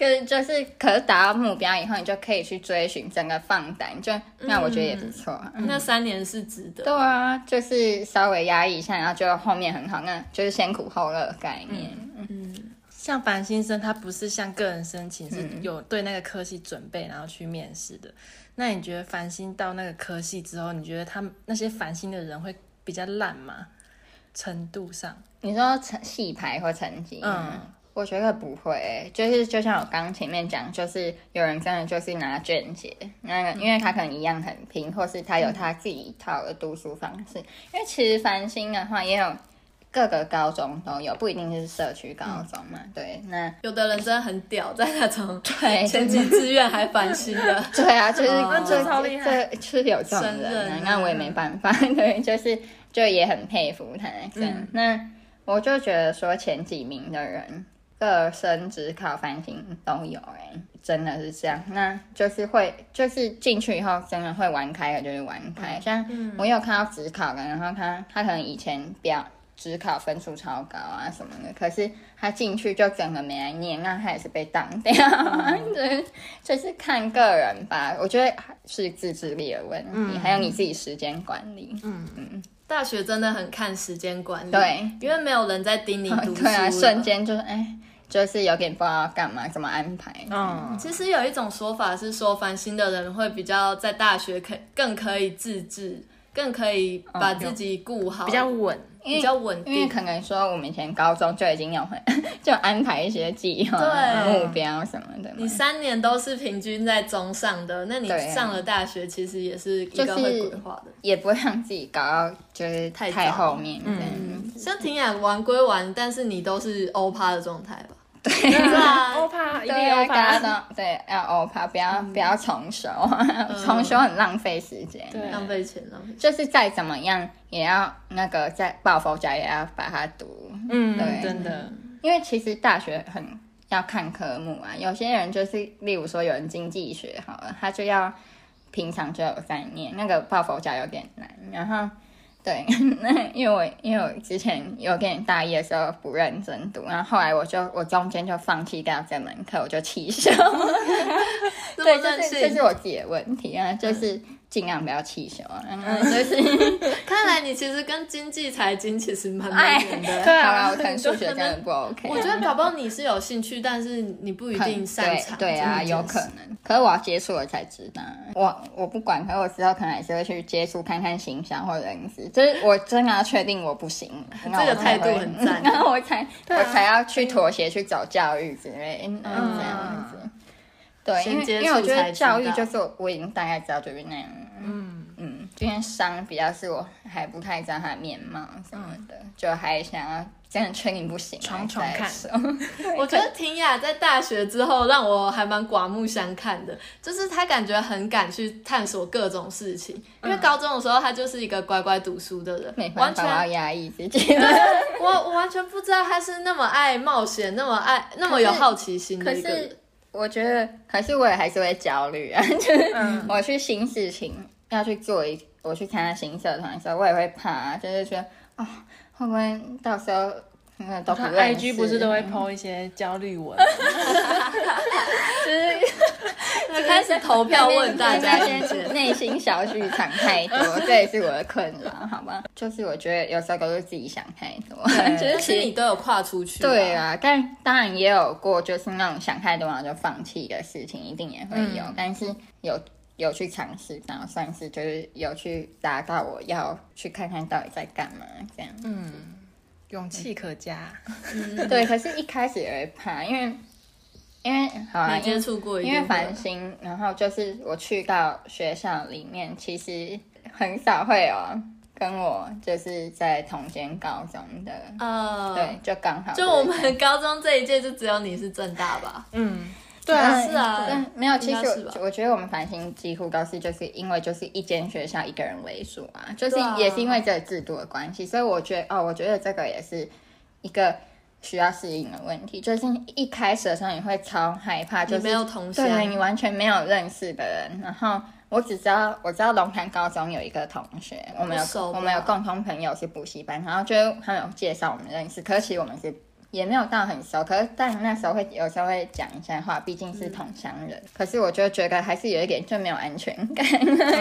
可是就是，可是达到目标以后，你就可以去追寻整个放胆，就那我觉得也不错啊。那三年是值得。对啊，就是稍微压抑一下，然后就后面很好，那就是先苦后乐的概念。嗯像繁星生，他不是向个人申请，是有对那个科系准备，然后去面试的。那你觉得繁星到那个科系之后，你觉得他们那些繁星的人会比较烂吗？程度上，你说成戏牌或成绩，嗯嗯，我觉得不会欸、就是就像我刚刚前面讲，就是有人真的就是拿卷结，那个因为他可能一样很拼，或是他有他自己一套的读书方式。因为其实繁星的话也有各个高中都有，不一定是社区高中嘛。对，那有的人真的很屌，在那种对 *laughs* 前几志愿还繁星的。*laughs* 对啊，就是哦这这超厉害这就是有这种人那我也没办法，*laughs* 对，就是就也很佩服他这样。那我就觉得说前几名的人，各生只考繁星都有哎、真的是这样。那就是会，就是进去以后真的会玩开了，就是玩开。像我有看到只考的，然后他他可能以前表只考分数超高啊什么的，可是他进去就整个没来念，那他也是被当掉。就是就是看个人吧，我觉得是自制力的问题，还有你自己时间管理。嗯嗯大学真的很看时间管理，对，因为没有人在盯你 *laughs* 读书对啊，瞬间就是哎，就是有点不知道要干嘛，怎么安排。嗯，其实有一种说法是说，烦心的人会比较在大学可更可以自制，更可以把自己顾好，比较稳。比较稳定。因为可能说我们以前高中就已经有很 *laughs* 就安排一些计划、对目标什么的。你三年都是平均在中上的，那你上了大学，其实也是一就是个会规划的。也不会让自己搞到就是太太后面。嗯，像婷雅玩归玩，但是你都是欧趴的状态吧？对对啊，欧帕一定对啊，欧大家帕，对要欧帕，不要、不要重修，重修很浪费时间。对。浪费钱，浪费。就是再怎么样也要那个在抱佛脚也要把它读，嗯对，真的，因为其实大学很要看科目啊，有些人就是例如说有人经济学好了，他就要平常就有在念，那个抱佛脚有点难，然后。对，那 *laughs* 因为我因为我之前有点大一的时候不认真读，然后后来我就我中间就放弃掉这门课，我就弃修。*laughs* 对，这是这是。我自己的问题啊，就是尽量不要弃修啊，嗯，就是 *laughs* 看来你其实跟经济财经其实蛮哎蛮远的。*laughs* 对啊 *laughs* 我可能数学真的不 OK。我觉得搞不好你是有兴趣，但是你不一定擅长。对对啊，有可。能。可是我要接触了才知道。我我不管，可是我之后可能还是会去接触看看形象或者人事，就是我真的要确定我不行，这个态度很赞然后我才、我才要去妥协去找教育之类，嗯，这样子。对，因为因为我觉得教育就是我我已经大概知道就是那样了，嗯嗯，今天伤比较是我还不太知道他的面貌什么的，就还想要真的确定不行，闯闯看 *laughs* 我觉得婷雅在大学之后让我还蛮刮目相看的，就是她感觉很敢去探索各种事情。因为高中的时候，她就是一个乖乖读书的人，没完办法，我要全压抑自己。*laughs* 我我完全不知道她是那么爱冒险，那么爱那么有好奇心的一个人是。我觉得，可是我也还是会焦虑啊。*laughs* 就是我去新事情要去做一，我去参加新社团的时候，我也会怕、啊，就是觉得哦，会不会到时候那个都不他认识 IG 不是都会 PO 一些焦虑文，*laughs* *laughs* 就开始投票问大家意那些见。内心小剧场太多，*laughs* 这也是我的困扰，好吧？就是我觉得有时候都是自己想太多，就是但是你都有跨出去、对，啊，但当然也有过，就是那种想太多然后就放弃的事情，一定也会有。但是有有去尝试，然后算是就是有去达到我要去看看到底在干嘛这样。嗯勇气可嘉。嗯对，可是一开始也会怕，因为因为好啊，没接触过一因为定会繁星，然后就是我去到学校里面，其实很少会有跟我就是在同间高中的。呃，对，，就刚好就我们高中这一届就只有你是正大吧？嗯，对啊，嗯是啊，但没有，其实该是吧我我觉得我们繁星几乎都是就是因为就是一间学校一个人为主啊，就是对啊也是因为这个制度的关系，所以我觉得哦，我觉得这个也是一个需要适应的问题，就是一开始的时候你会超害怕，就是没有同乡对你完全没有认识的人，然后。我只知道，我知道龙潭高中有一个同学，我们有我们有共同朋友是补习班，然后就他们有介绍我们认识，可是其实我们是也没有到很熟，可是但那时候会有时候会讲一下话，毕竟是同乡人。可是我就觉得还是有一点就没有安全感，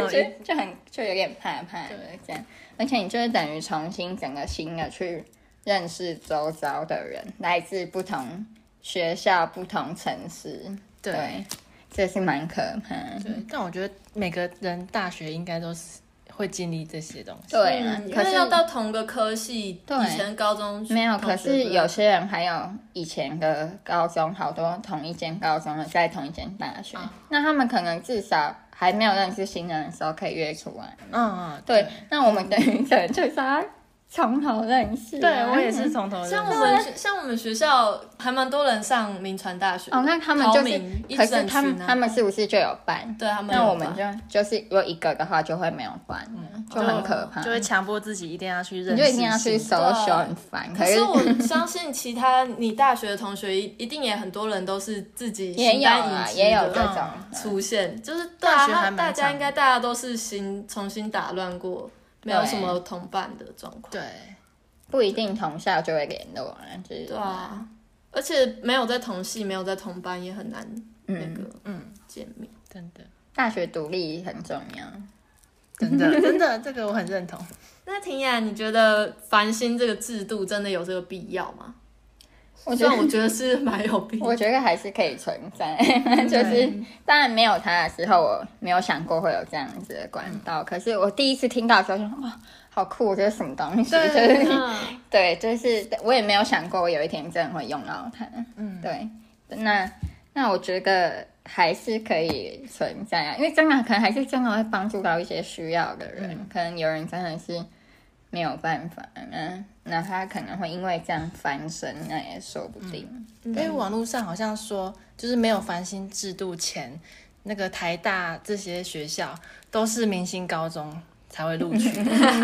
就就很就有点怕怕的这样。而且你就是等于重新整个新的去认识周遭的人，来自不同学校、不同城市，对对，这是蛮可怕的。对，但我觉得每个人大学应该都是会经历这些东西。对啊，可是要到同个科系，对以前高中没有，可是有些人还有以前的高中，好多同一间高中的在同一间大学，那他们可能至少还没有认识新人的时候可以约出来。嗯，嗯对，那我们等于可能就是要从头认识啊、对我也是从头认识。像我们学像我们学校还蛮多人上名传大学。的哦，那他们就是可是他们他们是不是就有班？对他们有那我们就就是有一个的话就会没有班，就很可怕，就会强迫自己一定要去认识，你就一定要去搜对寻，很烦。可是我相信其他你大学的同学一一定也很多人都是自己也有啊，也有的这种的。出现，就是对啊，大学还大家常应该大家都是新重新打乱过，没有什么同伴的状况。对，不一定同校就会联络啊，就是对啊，而且没有在同系，没有在同班，也很难那嗯，个嗯，见面。真的，大学独立很重要。真的，*laughs* 真的，这个我很认同。那婷雅，你觉得繁星这个制度真的有这个必要吗？我觉得我觉得是蛮有必要 *laughs* 我觉得还是可以存在，*laughs* 就是当然没有它的时候，我没有想过会有这样子的管道。可是我第一次听到的时候哇，好酷，这是什么东西？*laughs* 就是嗯，对，就是我也没有想过我有一天真的会用到它。嗯，对，那那我觉得还是可以存在啊，因为真的可能还是真的会帮助到一些需要的人，可能有人真的是没有办法，嗯那他可能会因为这样翻身，那也说不定。因为网络上好像说，就是没有繁星制度前，那个台大这些学校都是明星高中才会录取。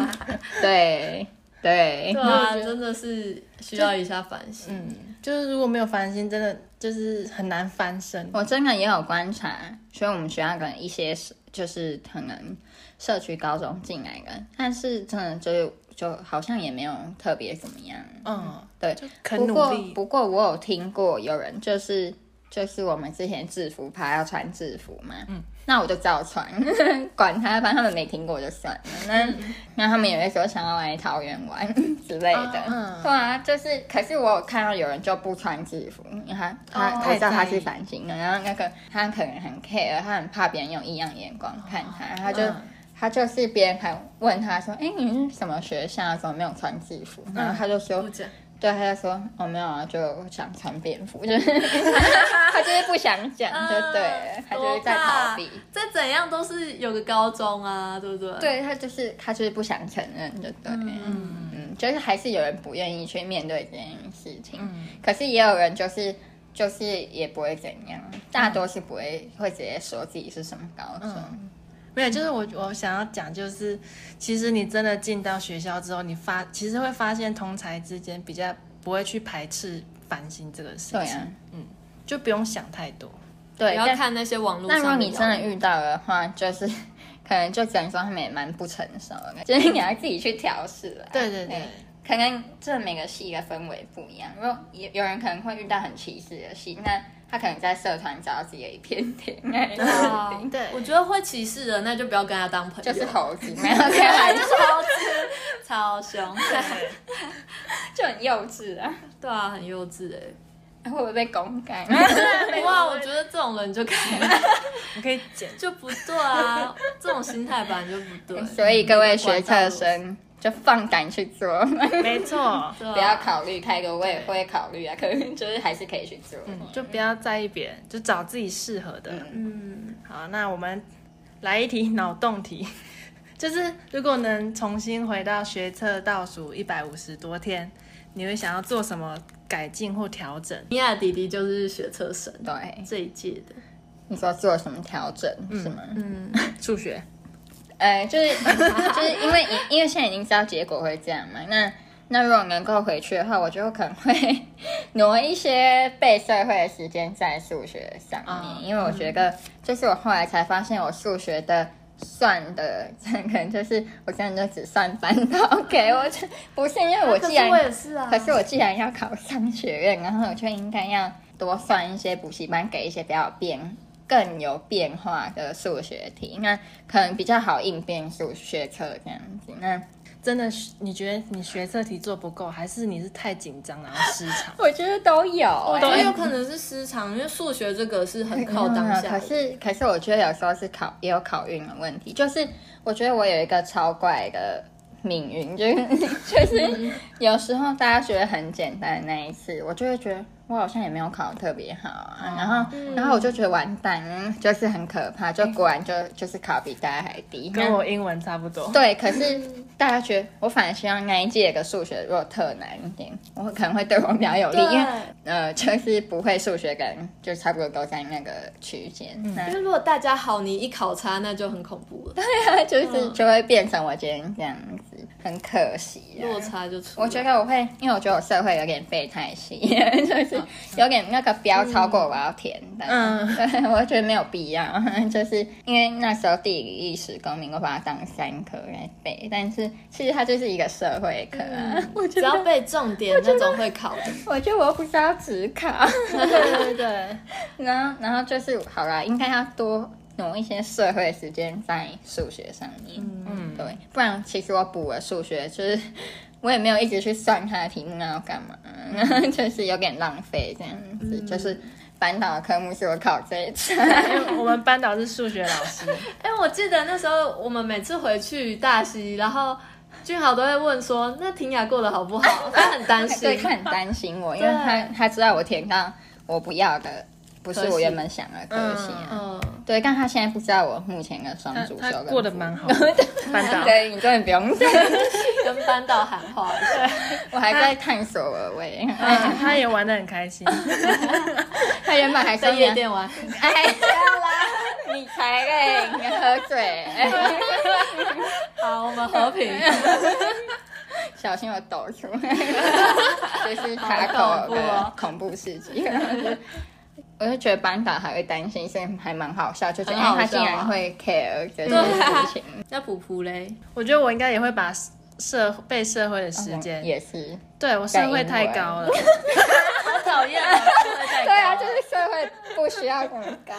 *laughs* 对对对啊，真的是需要一下反省。嗯，就是如果没有繁星，真的就是很难翻身。我真的也有观察，所以我们学校可能一些是就是可能社区高中进来的，但是真的就是就好像也没有特别怎么样。嗯，对肯不过努力。不过我有听过有人就是就是我们之前制服趴要穿制服嘛，嗯，那我就照穿，*laughs* 管他，反正他们没听过就算了。那、那他们也会说想要来桃园玩 *laughs* 之类的，嗯对啊，就是可是我有看到有人就不穿制服，你看他他、哦知道他是反星的，然后那个他可能很 care，他很怕别人用异样眼光看他，他就。嗯他就是别人还问他说：“哎、你是什么学校？怎么没有穿制服？”然后他就说：“不讲，对，他就说哦没有啊，就想穿便服，*laughs* 就是他就是不想讲，就对了，他就是在逃避。再怎样都是有个高中啊，对不对？，对他就是他就是不想承认，就对，嗯。嗯，就是还是有人不愿意去面对这件事情，可是也有人就是就是也不会怎样，大多是不会会直接说自己是什么高中，没有，就是我我想要讲，就是其实你真的进到学校之后，你发其实会发现同才之间比较不会去排斥繁星这个事情，对啊，就不用想太多。对，不要看那些网络上那如果你真的遇到的话，就是 *laughs* 可能就只能说他们也蛮不成熟的，就是你要自己去调试了。对对对，可能这每个系的氛围不一样。如果有有人可能会遇到很歧视的系，那他可能在社团找到自己的一片天。对我觉得会歧视的，那就不要跟他当朋友。就是猴子，*laughs* 没有开玩笑，超级超凶，就很幼稚啊，对啊，很幼稚哎。会不会被公干？*laughs* 哇，*laughs* 我觉得这种人就可以你可以剪。就不对啊，这种心态本来就不对。所以各位学测生就放胆去做，没错，*laughs* 不要考虑开个我也会考虑啊，可能就是还是可以去做。嗯就不要在意别人，就找自己适合的。嗯，好，那我们来一题脑洞题，*laughs* 就是如果能重新回到学测倒数一百五十多天，你会想要做什么改进或调整？米娅弟弟就是学测神，对，这一届的。你说做什么调整是吗？嗯，数学，呃，就是 *laughs* 就是因为因为现在已经知道结果会这样嘛，那那如果能够回去的话，我就可能会 *laughs* 挪一些背社会的时间在数学上面，嗯因为我觉得就是我后来才发现我数学的。算的可能就是我现在就只算班导 OK，我就不是因为我既然、我也是啊，可是我既然要考商学院，然后我就应该要多算一些补习班，给一些比较有变、更有变化的数学题，那可能比较好应变数学课这样子。那真的是你觉得你学测题做不够，还是你是太紧张然后失常？*laughs* 我觉得都有、我觉欸得有可能是失常，因为数学这个是很靠当下的。可 *laughs* 是可是我觉得有时候是考也有考运的问题，就是我觉得我有一个超怪的命运，就是 *laughs* 就是有时候大家觉得很简单的那一次，我就会觉得我好像也没有考得特别好啊，然后然后我就觉得完蛋，嗯就是很可怕，就果然就就是考比大家还低。跟我英文差不多。对，可是大家觉得我反而希望那一届的数学如果特难一点，我可能会对我比较有利，因为呃，就是不会数学跟，就差不多都在那个区间。那因为如果大家好，你一考差，那就很恐怖了，*laughs* 对啊就是就会变成我今天这样子，很可惜、啊。落差就出。我觉得我会，因为我觉得我社会有点背太细，*laughs* 就是有点那个标超过我要填的。嗯对，*laughs* 我觉得没有必要，*laughs* 就是因为那时候地理、历史、公民我把它当三科来背，但是其实它就是一个社会课啊。*laughs* 我只要背重点那种会考的，我觉得我又不知道只考，对对对，然后然后就是好啦，应该要多。挪一些社会时间在数学上面，嗯，对，不然其实我补了数学，就是 *laughs* 我也没有一直去算它的题目要干嘛，就是有点浪费这样子。就是班导的科目是我考这一次，因为我们班导是数学老师，*laughs* 哎、我记得那时候我们每次回去大溪，然后俊豪都会问说：“那婷雅过得好不好？”他很担心 *laughs* 对，。他很担心我，因为他他知道我填到我不要的，不是我原本想的科系啊。嗯，对，但他现在不知道我目前的双主修跟过得辅蛮好的，班导。对你根本不用 *laughs* 跟班导喊话一下。*laughs* 我还在探索我的他也玩的很开心，*laughs* 他原本还说在夜店玩，哎，不要啦，你才嘞，你喝醉，好，我们和平。小心我抖出来，这是卡口恐怖哦的恐怖事迹。我就觉得班导还会担心，所以还蛮好笑，就觉得哎他竟然会 care 这件事情，那普普嘞，我觉得我应该也会把社被社会的时嗯间，也是。对我社会太高了，*laughs* 好讨厌啊！对啊，就是社会不需要这么高。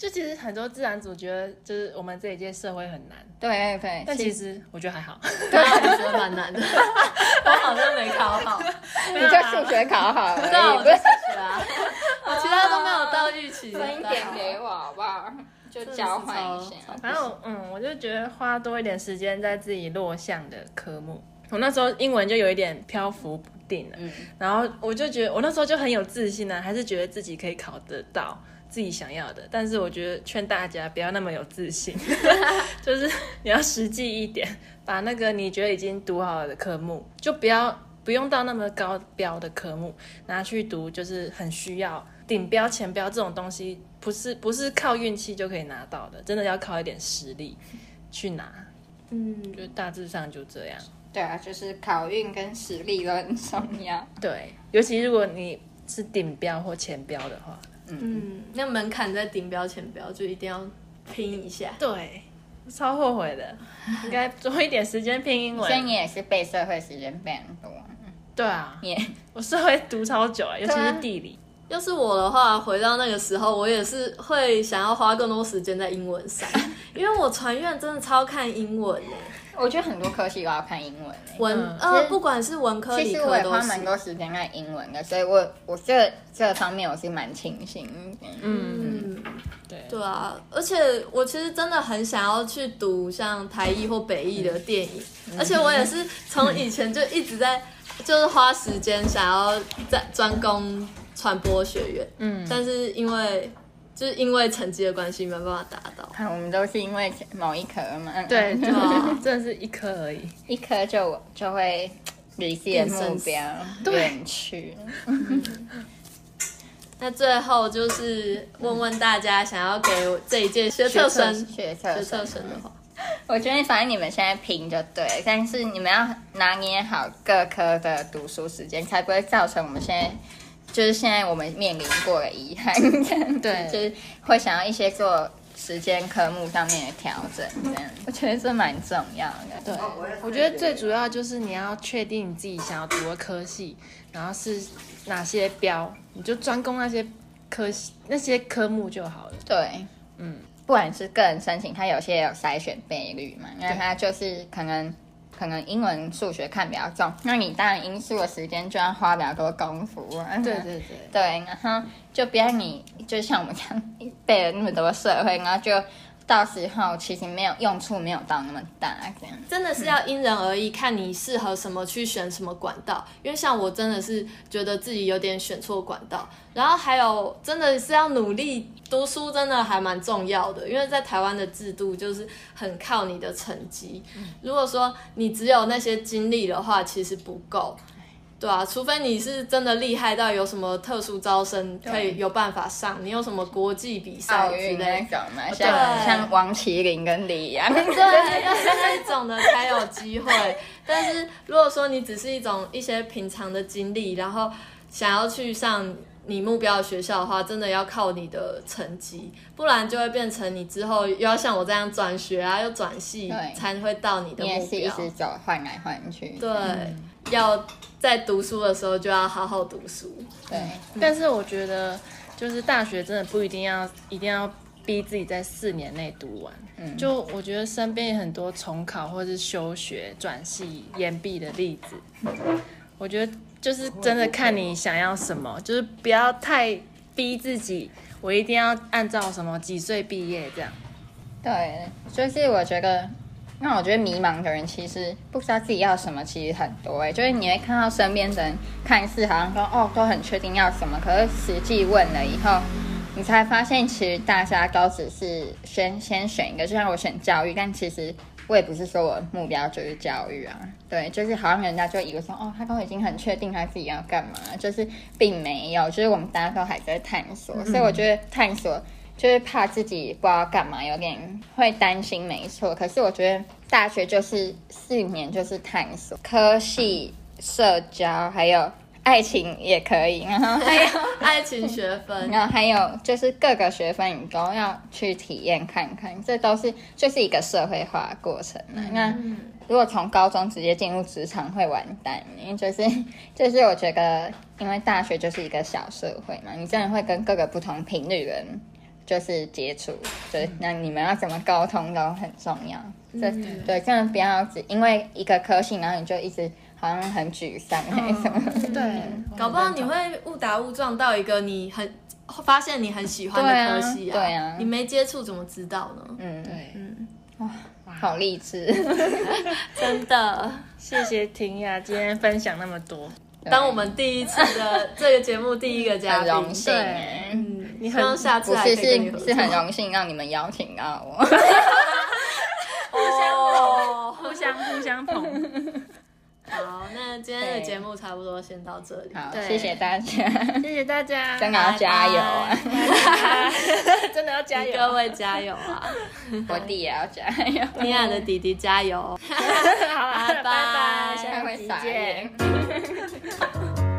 就其实很多自然组觉得就是我们这一届社会很难，对对，但其实我觉得还好，对啊，我觉得蛮难的，*laughs* 我好像没考好。*laughs* 你就数学考好对我就不是数学啊，*laughs* 我其他都没有到预期。分一点给我好不好？就交换一下。反正我嗯，我就觉得花多一点时间在自己弱项的科目。我那时候英文就有一点漂浮不定了，然后我就觉得我那时候就很有自信呢、还是觉得自己可以考得到自己想要的。但是我觉得劝大家不要那么有自信，*laughs* 就是你要实际一点，把那个你觉得已经读好了的科目，就不要不用到那么高标的科目拿去读，就是很需要顶标、前标这种东西，不是不是靠运气就可以拿到的，真的要靠一点实力去拿。嗯，就大致上就这样。对啊，就是考运跟实力都很重要。对，尤其如果你是顶标或前标的话，嗯，那门槛在顶标前标，就一定要拼一下。对，超后悔的，应该多一点时间拼英所以你。也是背社会时间背很多，对啊，你也我社会读超久啊，尤其是地理。要是我的话，回到那个时候，我也是会想要花更多时间在英文上，*laughs* 因为我传院真的超看英文诶，我觉得很多科系都要看英文欸文、嗯呃，不管是文科、理其实我也科都是。花蛮多时间在英文的，所以我我这这方面我是蛮清醒的。嗯，嗯，对，对啊，而且我其实真的很想要去读像台艺或北艺的电影，而且我也是从以前就一直在，就是花时间想要在专攻传播学院，嗯，但是因为就是因为成绩的关系没办法达到。看我们都是因为某一科嘛，对，*laughs* 就啊真的是一科而已。一科就就会离自己的目标远去。那最后就是问问大家，想要给我这一届学测生、学测学测生生的话，我觉得反正你们现在拼就对，但是你们要拿捏好各科的读书时间，才不会造成我们现在就是现在我们面临过的遗憾。这样对就是会想要一些做时间科目上面的调整，这样我觉得这蛮重要的。对，我觉得最主要就是你要确定你自己想要读的科系，然后是哪些标，你就专攻那些科系那些科目就好了。对，嗯，不管是个人申请，它有些有筛选倍率嘛，因为它就是可能可能英文、数学看比较重，那你当然英数的时间就要花比较多功夫啊。对对对，对，然后就不要你就像我们这样背了那么多社会，然后就到时候其实没有用处，没有到那么大这样。真的是要因人而异，看你适合什么去选什么管道。因为像我真的是觉得自己有点选错管道，然后还有真的是要努力读书，真的还蛮重要的。因为在台湾的制度就是很靠你的成绩，如果说你只有那些经历的话，其实不够。对啊，除非你是真的厉害到有什么特殊招生可以有办法上，你有什么国际比赛之类，种嘛，像对像王麒麟跟李阳，对，要是那一种的才有机会。但是如果说你只是一种一些平常的经历，然后想要去上你目标的学校的话，真的要靠你的成绩，不然就会变成你之后又要像我这样转学啊，又转系对才会到你的你也目标。是一直走换来换去。对，要在读书的时候就要好好读书。对，但是我觉得，就是大学真的不一定要一定要逼自己在四年内读完。嗯就我觉得身边有很多重考或是休学、转系、延毕的例子。我觉得就是真的看你想要什么，就是不要太逼自己，我一定要按照什么几岁毕业这样。对，就是我觉得，那我觉得迷茫的人其实不知道自己要什么，其实很多哎、就是你会看到身边的人看似好像说哦都很确定要什么，可是实际问了以后，你才发现其实大家都只是先先选一个，就像我选教育，但其实我也不是说我目标就是教育啊，对，就是好像人家就以为说哦他都已经很确定他自己要干嘛，就是并没有，就是我们大家都还在探索，所以我觉得探索。就是怕自己不知道干嘛，有点会担心，没错。可是我觉得大学就是四年，就是探索科系、社交，还有爱情也可以，然后还有，*laughs* 爱情学分，然后还有就是各个学分你都要去体验看看，这都是就是一个社会化过程了。那如果从高中直接进入职场会完蛋，因为就是就是我觉得，因为大学就是一个小社会嘛，你真的会跟各个不同频率的人就是接触，对，那你们要怎么沟通都很重要。这、对，这样不要只因为一个科系，然后你就一直好像很沮丧还是什么。对，搞不好你会误打误撞到一个你很发现你很喜欢的科系啊，对啊对啊你没接触怎么知道呢？嗯，对，哇好励志。*laughs* 真的。谢谢婷雅今天分享那么多。当我们第一次的这个节目第一个嘉宾，很荣幸嗯，你很希望下次还可以是是很荣幸让你们邀请到我。*laughs* *laughs* 哦。互相互相捧。好，那今天的节目差不多先到这里。好，对谢谢大家，谢谢大家，真的要加油啊！*laughs* 真的要加油，各位加油啊！我弟也要加油，米娅的弟弟加油！*laughs* 好啦，拜拜下期会傻见眼。。